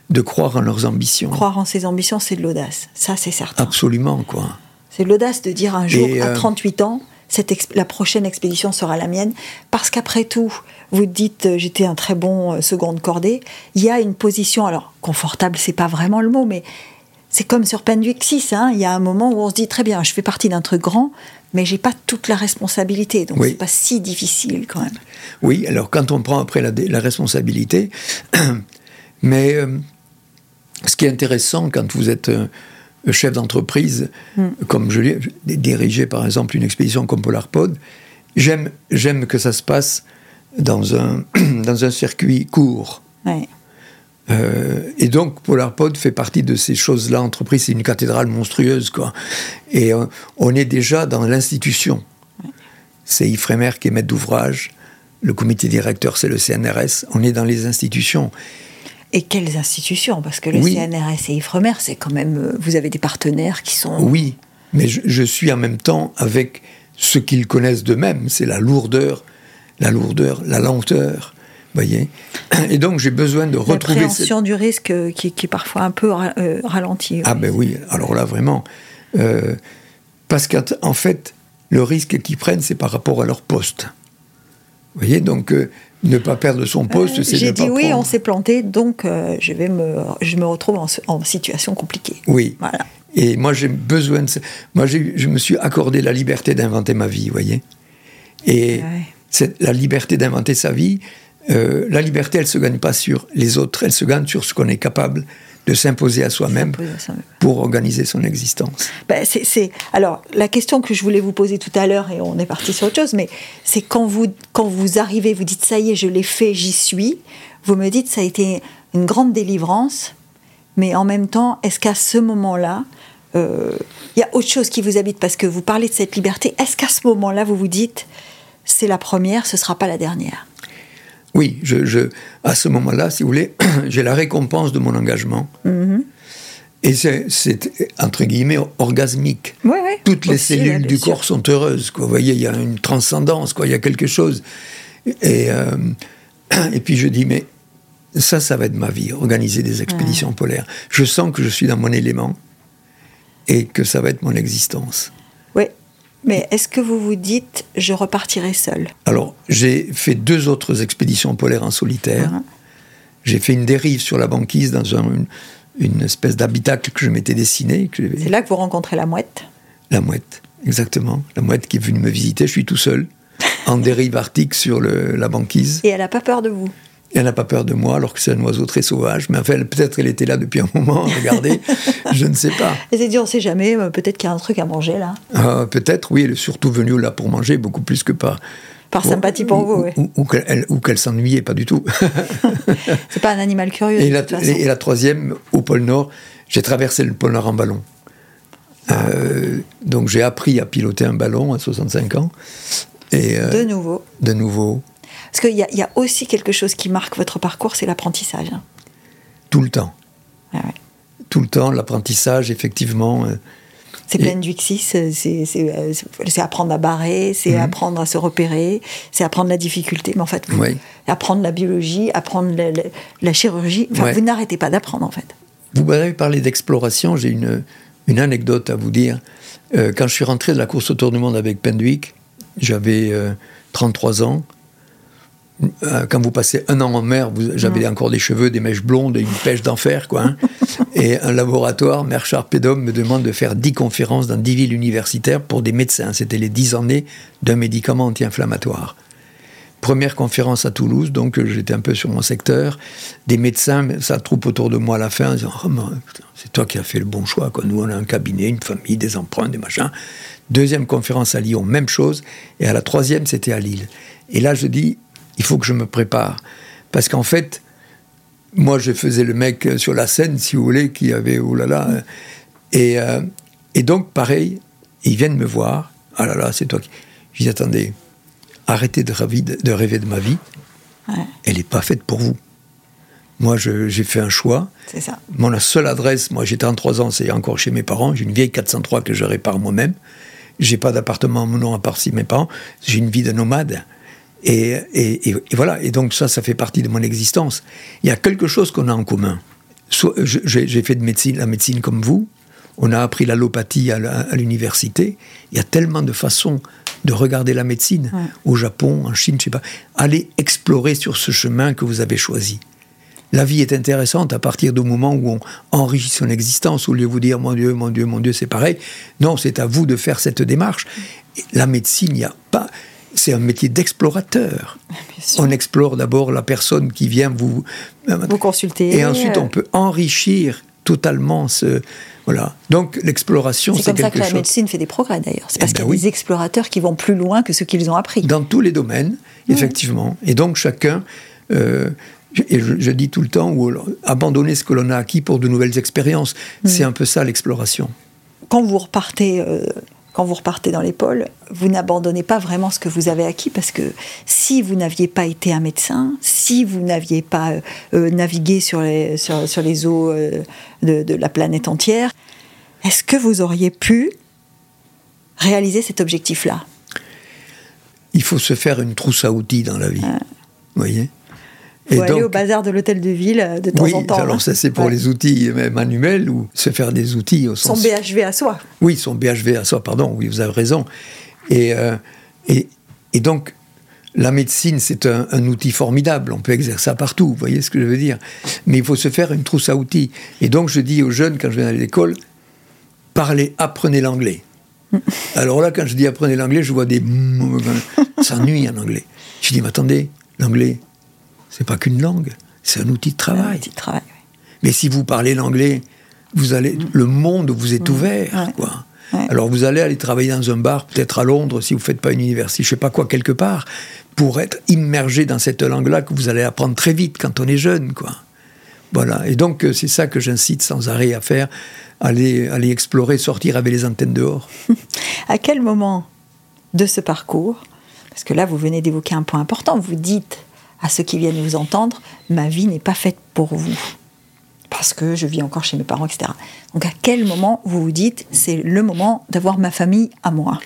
de croire en leurs ambitions. Croire en ses ambitions, c'est de l'audace. Ça, c'est certain. Absolument, quoi. C'est de l'audace de dire un jour, Et, à euh, 38 ans, cette ex- la prochaine expédition sera la mienne. Parce qu'après tout, vous dites, euh, j'étais un très bon euh, seconde cordée. Il y a une position, alors confortable, c'est pas vraiment le mot, mais c'est comme sur Penduixis. Hein, il y a un moment où on se dit, très bien, je fais partie d'un truc grand, mais j'ai pas toute la responsabilité. Donc Oui. c'est pas si difficile quand même. Oui, alors quand on prend après la, la responsabilité, mais euh, ce qui est intéressant quand vous êtes euh, chef d'entreprise, mm. comme je l'ai dirigé par exemple une expédition comme Polarpod, j'aime, j'aime que ça se passe dans un, dans un circuit court. Euh, et donc, Polarpod fait partie de ces choses-là. Entreprise, c'est une cathédrale monstrueuse, quoi. Et euh, on est déjà dans l'institution. C'est Ifremer qui est maître d'ouvrage. Le comité directeur, c'est le CNRS. On est dans les institutions. Et quelles institutions? Parce que le CNRS et Ifremer, c'est quand même. Euh, vous avez des partenaires qui sont. Oui, mais je, suis en même temps avec ce qu'ils connaissent d'eux-mêmes. C'est la lourdeur, la lourdeur, la lenteur. Voyez Et donc j'ai besoin de retrouver. L'appréhension du risque euh, qui, qui, est parfois un peu euh, ralentie. Ah ben oui, alors là vraiment. parce qu'en fait, le risque qu'ils prennent, c'est par rapport à leur poste. Vous voyez, donc ne pas perdre son poste, euh, c'est J'ai dit oui, on s'est planté, donc euh, je, vais me, je me retrouve en, situation compliquée. Oui. Voilà. Et moi, j'ai besoin de. Moi, je me suis accordé la liberté d'inventer ma vie, vous voyez. Et la liberté d'inventer sa vie. Euh, la liberté, elle se gagne pas sur les autres, elle se gagne sur ce qu'on est capable de s'imposer à soi-même pour organiser son existence. Ben, c'est, alors, la question que je voulais vous poser tout à l'heure, et on est parti sur autre chose, mais c'est quand vous, quand vous arrivez, vous dites ça y est, je l'ai fait, j'y suis, vous me dites ça a été une grande délivrance, mais en même temps, est-ce qu'à ce moment-là, il euh, y a autre chose qui vous habite? Parce que vous parlez de cette liberté, est-ce qu'à ce moment-là, vous vous dites c'est la première, ce ne sera pas la dernière? Oui, je, à ce moment-là, si vous voulez, j'ai la récompense de mon engagement. Mm-hmm. Et c'est, entre guillemets, orgasmique. Toutes les cellules du corps sont heureuses. Quoi. Vous voyez, il y a une transcendance, quoi. il y a quelque chose. Et, euh, et puis je dis, mais ça, ça va être ma vie, organiser des expéditions polaires. Je sens que je suis dans mon élément et que ça va être mon existence. Mais est-ce que vous vous dites, je repartirai seul Alors, j'ai fait deux autres expéditions polaires en solitaire. J'ai fait une dérive sur la banquise dans une, espèce d'habitacle que je m'étais dessiné. C'est là que vous rencontrez la mouette? La mouette, exactement. La mouette qui est venue me visiter. Je suis tout seul, en dérive arctique sur la banquise. Et elle n'a pas peur de vous? Elle n'a pas peur de moi, alors que c'est un oiseau très sauvage. Mais enfin, peut-être qu'elle était là depuis un moment, regardez, je ne sais pas. Elle s'est dit, on ne sait jamais, euh, peut-être qu'il y a un truc à manger là. Ah, peut-être, oui, elle est surtout venue là pour manger, beaucoup plus que pas. Par sympathie pour vous, oui. Ou, ou qu'elle s'ennuyait, pas du tout. c'est pas un animal curieux. Et, la, et la, troisième, au pôle Nord, j'ai traversé le pôle Nord en ballon. Euh, donc j'ai appris à piloter un ballon à 65 ans. Et, euh, de nouveau. De nouveau. Parce qu'il y, y, a aussi quelque chose qui marque votre parcours, c'est l'apprentissage. Tout le temps. Tout le temps, l'apprentissage, effectivement. Euh, c'est plein de c'est apprendre à barrer, c'est mhm. apprendre à se repérer, c'est apprendre la difficulté, mais en fait, apprendre la biologie, apprendre la, chirurgie. Enfin, vous n'arrêtez pas d'apprendre, en fait. Vous avez parlé d'exploration, j'ai une, une anecdote à vous dire. Euh, quand je suis rentré de la course autour du monde avec Pendwick, j'avais 33 euh, ans. Euh, quand vous passez un an en mer, j'avais encore des cheveux, des mèches blondes et une pêche d'enfer, quoi. Hein. et un laboratoire, Mère Pédom, me demande de faire 10 conférences dans 10 villes universitaires pour des médecins. C'était les 10 années d'un médicament anti-inflammatoire. Première conférence à Toulouse, donc j'étais un peu sur mon secteur. Des médecins, ça troupe autour de moi à la fin, en disant oh, C'est toi qui as fait le bon choix. Quoi. Nous, on a un cabinet, une famille, des emprunts, des machins. Deuxième conférence à Lyon, même chose. Et à la troisième, c'était à Lille. Et là, je dis il faut que je me prépare. Parce qu'en fait, moi, je faisais le mec sur la scène, si vous voulez, qui avait, oh là là. Et, euh, et donc, pareil, ils viennent me voir. Ah là là, c'est toi qui. Je dis, attendez, arrêtez de rêver de, rêver de ma vie. Elle n'est pas faite pour vous. Moi, j'ai fait un choix. C'est ça. Mon seule adresse, moi, j'ai 33 ans, c'est encore chez mes parents. J'ai une vieille 403 que je répare moi-même. J'ai pas d'appartement à mon nom à part si mes parents. J'ai une vie de nomade. Et, et, voilà, et donc ça, ça fait partie de mon existence. Il y a quelque chose qu'on a en commun. J'ai fait de médecine, la médecine comme vous, on a appris l'allopathie à l'université. Il y a tellement de façons de regarder la médecine, au Japon, en Chine, je sais pas. Allez explorer sur ce chemin que vous avez choisi. La vie est intéressante à partir du moment où on enrichit son existence, au lieu de vous dire mon Dieu, mon Dieu, mon Dieu, c'est pareil. Non, c'est à vous de faire cette démarche. La médecine, il n'y a pas c'est un métier d'explorateur. On explore d'abord la personne qui vient vous, vous consulter. Et ensuite, on peut enrichir totalement ce. Voilà. Donc l'exploration, c'est C'est comme ça quelque que la chose. médecine fait des progrès d'ailleurs. C'est Eh parce ben qu'il y a oui. des explorateurs qui vont plus loin que ce qu'ils ont appris. Dans tous les domaines, effectivement. Et donc chacun. euh, et je, je dis tout le temps, ou abandonner ce que l'on a acquis pour de nouvelles expériences. C'est un peu ça l'exploration. Quand vous repartez, euh, quand vous repartez dans les pôles, vous n'abandonnez pas vraiment ce que vous avez acquis parce que si vous n'aviez pas été un médecin, si vous n'aviez pas euh, euh, navigué sur les, sur, sur les eaux euh, de, de la planète entière, est-ce que vous auriez pu réaliser cet objectif-là? Il faut se faire une trousse à outils dans la vie. Vous voyez? Il faut aller au bazar de l'hôtel de ville euh, de temps oui, en temps. alors hein. ça c'est pour Ouais. les outils euh, manuels ou se faire des outils au Son sens. BHV à soi. Oui, son BHV à soi, pardon, oui, vous avez raison. Et, euh, et, et donc, la médecine, c'est un, un outil formidable. On peut exercer ça partout, vous voyez ce que je veux dire. Mais il faut se faire une trousse à outils. Et donc, je dis aux jeunes, quand je viens à l'école, parlez, apprenez l'anglais. Alors là, quand je dis apprenez l'anglais, je vois des... s'ennuient en anglais. Je dis, mais attendez, l'anglais, c'est pas qu'une langue, c'est un outil de travail. Un petit travail. oui. Mais si vous parlez l'anglais, vous allez, le monde vous est ouvert, Ouais. quoi. Ouais. Alors vous allez aller travailler dans un bar, peut-être à Londres, si vous faites pas une université, je sais pas quoi, quelque part, pour être immergé dans cette langue-là que vous allez apprendre très vite quand on est jeune, quoi. Voilà. Et donc euh, c'est ça que j'incite sans arrêt à faire, aller, aller explorer, sortir avec les antennes dehors. À quel moment de ce parcours, parce que là vous venez d'évoquer un point important, vous dites à ceux qui viennent vous entendre, ma vie n'est pas faite pour vous, parce que je vis encore chez mes parents, etc. Donc à quel moment vous vous dites, c'est le moment d'avoir ma famille à moi?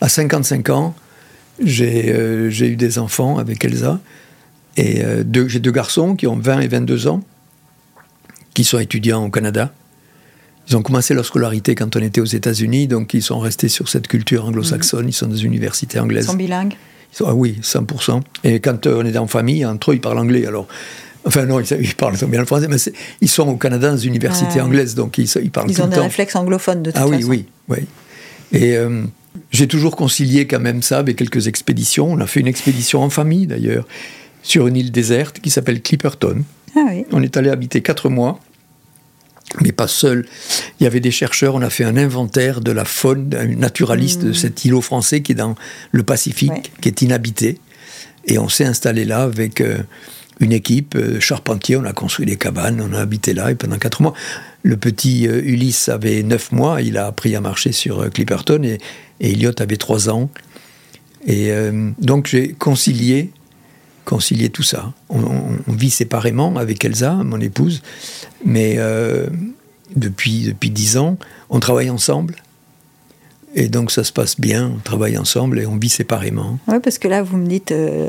À 55 ans, j'ai euh, j'ai eu des enfants avec Elsa. Et euh, j'ai deux garçons qui ont 20 et 22 ans, qui sont étudiants au Canada. Ils ont commencé leur scolarité quand on était aux États-Unis, donc ils sont restés sur cette culture anglo-saxonne. Ils sont dans une université Ils sont bilingues? Ah oui, 100%. Et quand euh, on est en famille, entre eux, ils parlent anglais. Alors, enfin non, ils, ils parlent bien le français, mais ils sont au Canada dans une université Ah. anglaise, donc ils, ils parlent Ils tout ont le des temps. réflexes anglophones de toute Ah oui, façon. oui, oui. Et euh, j'ai toujours concilié quand même ça avec quelques expéditions. On a fait une expédition en famille d'ailleurs sur une île déserte qui s'appelle Clipperton. Ah oui. On est allé habiter quatre mois, mais pas seul. Il y avait des chercheurs. On a fait un inventaire de la faune, un naturaliste de cet îlot français qui est dans le Pacifique, Ouais. qui est inhabité. Et on s'est installé là avec euh, une équipe euh, charpentier. On a construit des cabanes, on a habité là et pendant quatre mois. Le petit euh, Ulysse avait neuf mois. Il a appris à marcher sur euh, Clipperton et, et Elliot avait trois ans. Et donc j'ai concilié, concilié tout ça. On, vit séparément avec Elsa, mon épouse, mais euh, depuis depuis dix ans, on travaille ensemble. Et donc ça se passe bien, on travaille ensemble et on vit séparément. Oui, parce que là, vous me dites, euh,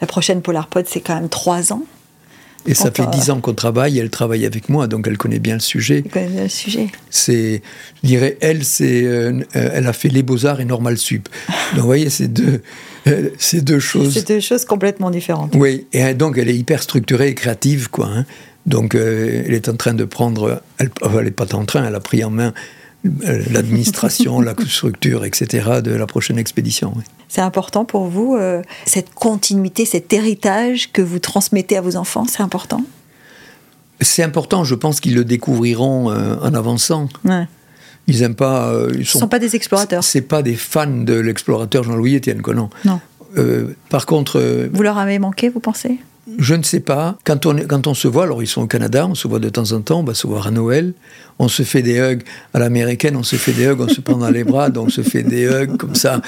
la prochaine Polar Pod, c'est quand même trois ans. Et ça fait dix ans qu'on travaille, elle travaille avec moi, donc elle connaît bien le sujet. Vous connaissez le sujet. C'est, je dirais, elle, c'est, euh, euh, elle a fait les beaux-arts et Normal Sup. Donc vous voyez, c'est deux, euh, c'est deux choses. C'est deux choses complètement différentes. Oui, et donc elle est hyper structurée et créative, quoi. hein. Donc euh, elle est en train de prendre, elle, elle n'est pas en train, elle a pris en main l'administration, la structure, etc. de la prochaine expédition. oui. C'est important pour vous, euh, cette continuité, cet héritage que vous transmettez à vos enfants, c'est important? C'est important, je pense qu'ils le découvriront euh, en avançant. ouais. Ils aiment pas. euh, ils Ce ne sont pas des explorateurs. C'est pas des fans de l'explorateur Jean-Louis Étienne Conan. Non. Par contre, Vous leur avez manqué, vous pensez? Je ne sais pas. Quand on, quand on se voit, alors ils sont au Canada, on se voit de temps en temps, on va se voir à Noël, on se fait des hugs à l'américaine, on se fait des hugs, on se prend dans les bras, donc on se fait des hugs comme ça.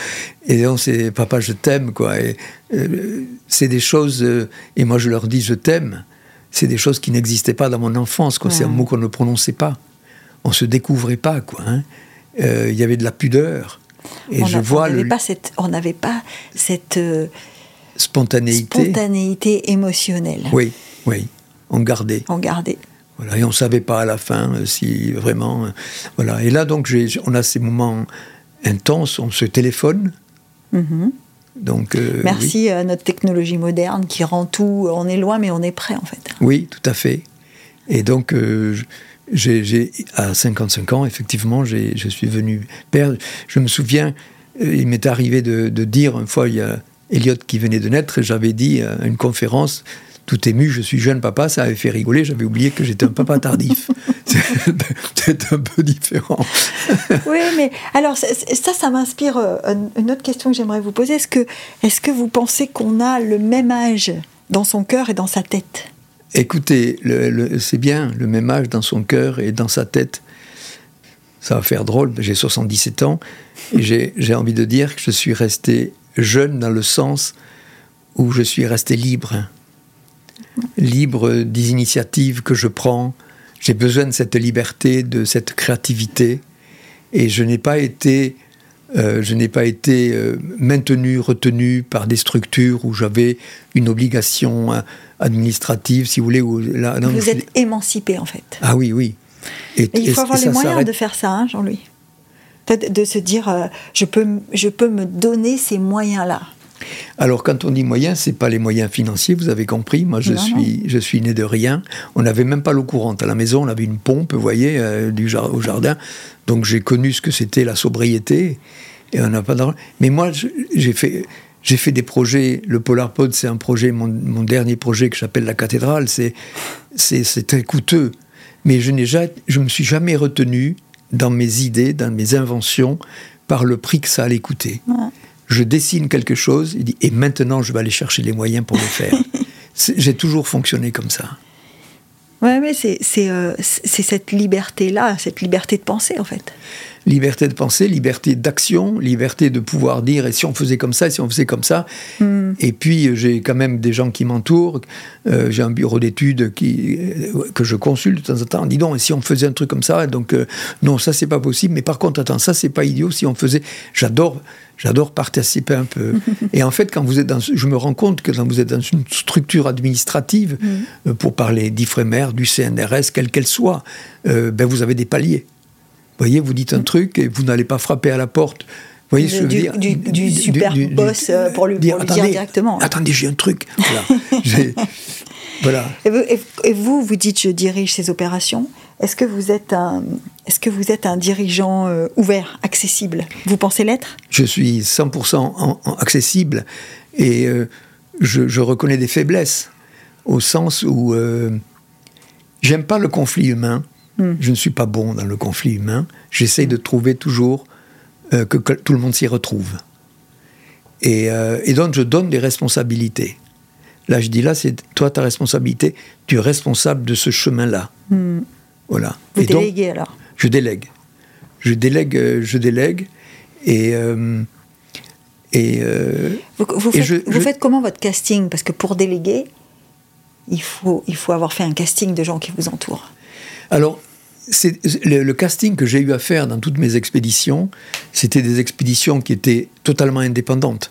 Et on c'est papa, je t'aime, quoi. Et, euh, c'est des choses, euh, et moi je leur dis je t'aime, c'est des choses qui n'existaient pas dans mon enfance, quoi. C'est un mot qu'on ne prononçait pas. On se découvrait pas, quoi. hein. Euh, Il y avait de la pudeur. Et on je a- vois on n'avait le, pas cette, on n'avait pas cette spontanéité. spontanéité émotionnelle. Oui, oui. On gardait. On gardait. Voilà, et on ne savait pas à la fin euh, si vraiment. euh, voilà. Et là, donc, on a ces moments intenses, on se téléphone. Mhm. Donc, euh, Merci à notre technologie moderne qui rend tout. On est loin, mais on est prêt en fait. Oui, tout à fait. Et donc, j'ai, à 55 ans, effectivement, j'ai- je suis venu père. Je me souviens, il m'est arrivé de, de dire, une fois, il y a Elliot qui venait de naître, j'avais dit à une conférence, tout ému, je suis jeune papa, ça avait fait rigoler, j'avais oublié que j'étais un papa tardif. c'est un peu différent. oui, mais alors ça, ça m'inspire euh, une autre question que j'aimerais vous poser. Est-ce que, est que vous pensez qu'on a le même âge dans son cœur et dans sa tête? Écoutez, c'est bien, le même âge dans son cœur et dans sa tête. Ça va faire drôle, j'ai 77 ans et j'ai envie de dire que je suis resté jeune dans le sens où je suis resté libre. Libre des initiatives que je prends. J'ai besoin de cette liberté, de cette créativité. Et je n'ai pas été, euh, je n'ai pas été euh, maintenu, retenu par des structures où j'avais une obligation hein, administrative, si vous voulez. Où, vous êtes émancipé, en fait. Ah oui, oui. Et, il faut avoir les moyens de faire ça, hein, Jean-Louis. De se dire, euh, je, peux, je peux me donner ces moyens-là. Alors, quand on dit moyens, c'est pas les moyens financiers, vous avez compris. Moi, je, suis, je suis né de rien. On n'avait même pas l'eau courante. À la maison, on avait une pompe, vous voyez, euh, du au jardin. Donc, j'ai connu ce que c'était la sobriété. Et on n'a pas Mais moi, j'ai fait. J'ai fait des projets. Le Polar Pod, c'est un projet, mon, mon, dernier projet que j'appelle la cathédrale. C'est, c'est, très coûteux. Mais je je me suis jamais retenu dans mes idées, dans mes inventions, par le prix que ça allait coûter je dessine quelque chose, et, dit, et maintenant je vais aller chercher les moyens pour le faire. J'ai toujours fonctionné comme ça. Ouais, mais euh, c'est cette liberté-là, cette liberté de penser en fait. Liberté de penser, liberté d'action, liberté de pouvoir dire et si on faisait comme ça, et si on faisait comme ça. Hmm. Et puis euh, j'ai quand même des gens qui m'entourent. Euh, j'ai un bureau d'études qui que je consulte de temps en temps. Dis donc, et si on faisait un truc comme ça, donc non, ça c'est pas possible. Mais par contre, attends, ça c'est pas idiot. Si on faisait, j'adore J'adore participer un peu. et en fait, quand vous êtes dans, je me rends compte que quand vous êtes dans une structure administrative, mm. euh, pour parler d'IFREMER, du CNRS, quelle qu'elle soit, euh, ben vous avez des paliers. Vous voyez, vous dites un truc et vous n'allez pas frapper à la porte. Vous voyez ce veux dire du, super boss euh, pour, lui, dire, pour lui dire directement. Attendez, j'ai un truc. Voilà. voilà. Et, vous, vous, dites je dirige ces opérations. Est-ce que vous êtes un, est-ce que vous êtes un dirigeant euh, ouvert, accessible? Vous pensez l'être? Je suis 100% accessible et euh, je, reconnais des faiblesses au sens où euh, j'aime pas le conflit humain. Hmm. Je ne suis pas bon dans le conflit humain. J'essaye de trouver toujours que, tout le monde s'y retrouve. Et, et donc je donne des responsabilités. Là, je dis là, c'est toi ta responsabilité. Tu es responsable de ce chemin-là. Hmm. Voilà. Vous déléguez alors? Je délègue. Je délègue, euh, je délègue. Et. Euh, et, euh, vous, faites, comment votre casting? Parce que pour déléguer, il faut, il faut avoir fait un casting de gens qui vous entourent. Alors, le, le, casting que j'ai eu à faire dans toutes mes expéditions, c'était des expéditions qui étaient totalement indépendantes.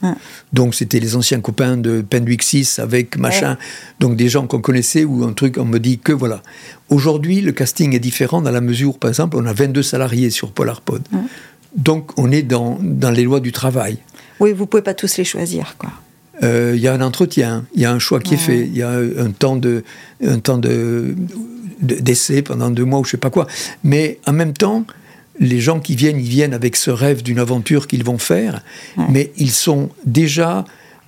Donc c'était les anciens copains de Penduixis avec machin, donc des gens qu'on connaissait ou un truc, on me dit que voilà. Aujourd'hui, le casting est différent dans la mesure où, par exemple, on a 22 salariés sur Polarpod. Donc on est dans, dans les lois du travail. Oui, vous pouvez pas tous les choisir, quoi. Euh, il y a un entretien, il y a un choix qui est fait, il y a un temps de, un temps de d'essai pendant deux mois ou je sais pas quoi. Mais en même temps, les gens qui viennent, ils viennent avec ce rêve d'une aventure qu'ils vont faire, mais ils sont déjà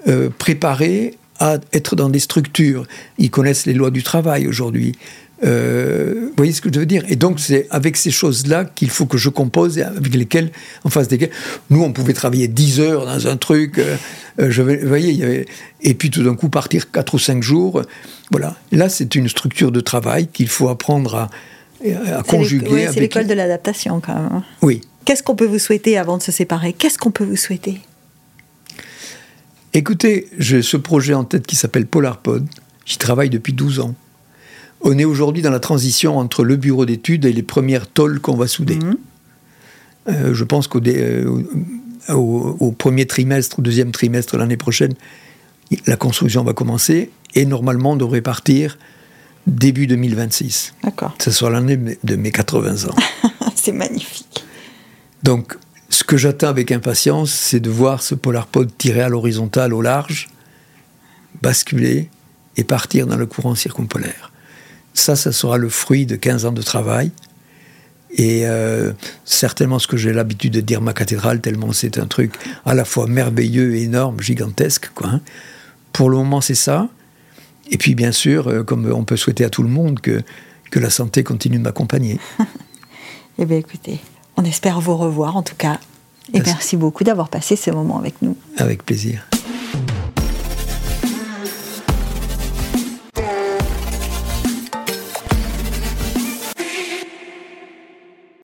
euh, préparés à être dans des structures. Ils connaissent les lois du travail aujourd'hui. Euh, vous voyez ce que je veux dire? Et donc, c'est avec ces choses-là qu'il faut que je compose et avec lesquelles, en face desquelles, nous, on pouvait travailler 10 heures dans un truc. Euh, euh, je, vous voyez, et puis tout d'un coup partir 4 ou 5 jours. Voilà. Là, c'est une structure de travail qu'il faut apprendre à, à conjuguer. c'est l'école de l'adaptation, quand même. Hein. Oui. Qu'est-ce qu'on peut vous souhaiter avant de se séparer? Qu'est-ce qu'on peut vous souhaiter? Écoutez, j'ai ce projet en tête qui s'appelle PolarPod. J'y travaille depuis 12 ans. On est aujourd'hui dans la transition entre le bureau d'études et les premières tôles qu'on va souder. Mhm. Euh, je pense qu'au euh, au, premier trimestre, au deuxième trimestre l'année prochaine, la construction va commencer et normalement on devrait partir début 2026. D'accord. Ce sera l'année de mes 80 ans. c'est magnifique. Donc, ce que j'attends avec impatience, c'est de voir ce polarpod tirer à l'horizontale au large, basculer et partir dans le courant circumpolaire. Ça, ça sera le fruit de 15 ans de travail. Et euh, certainement ce que j'ai l'habitude de dire ma cathédrale, tellement c'est un truc à la fois merveilleux, énorme, gigantesque. Quoi, hein. Pour le moment, c'est ça. Et puis, bien sûr, euh, comme on peut souhaiter à tout le monde que que la santé continue de m'accompagner. eh bien, écoutez, on espère vous revoir en tout cas. Et merci beaucoup d'avoir passé ce moment avec nous. Avec plaisir.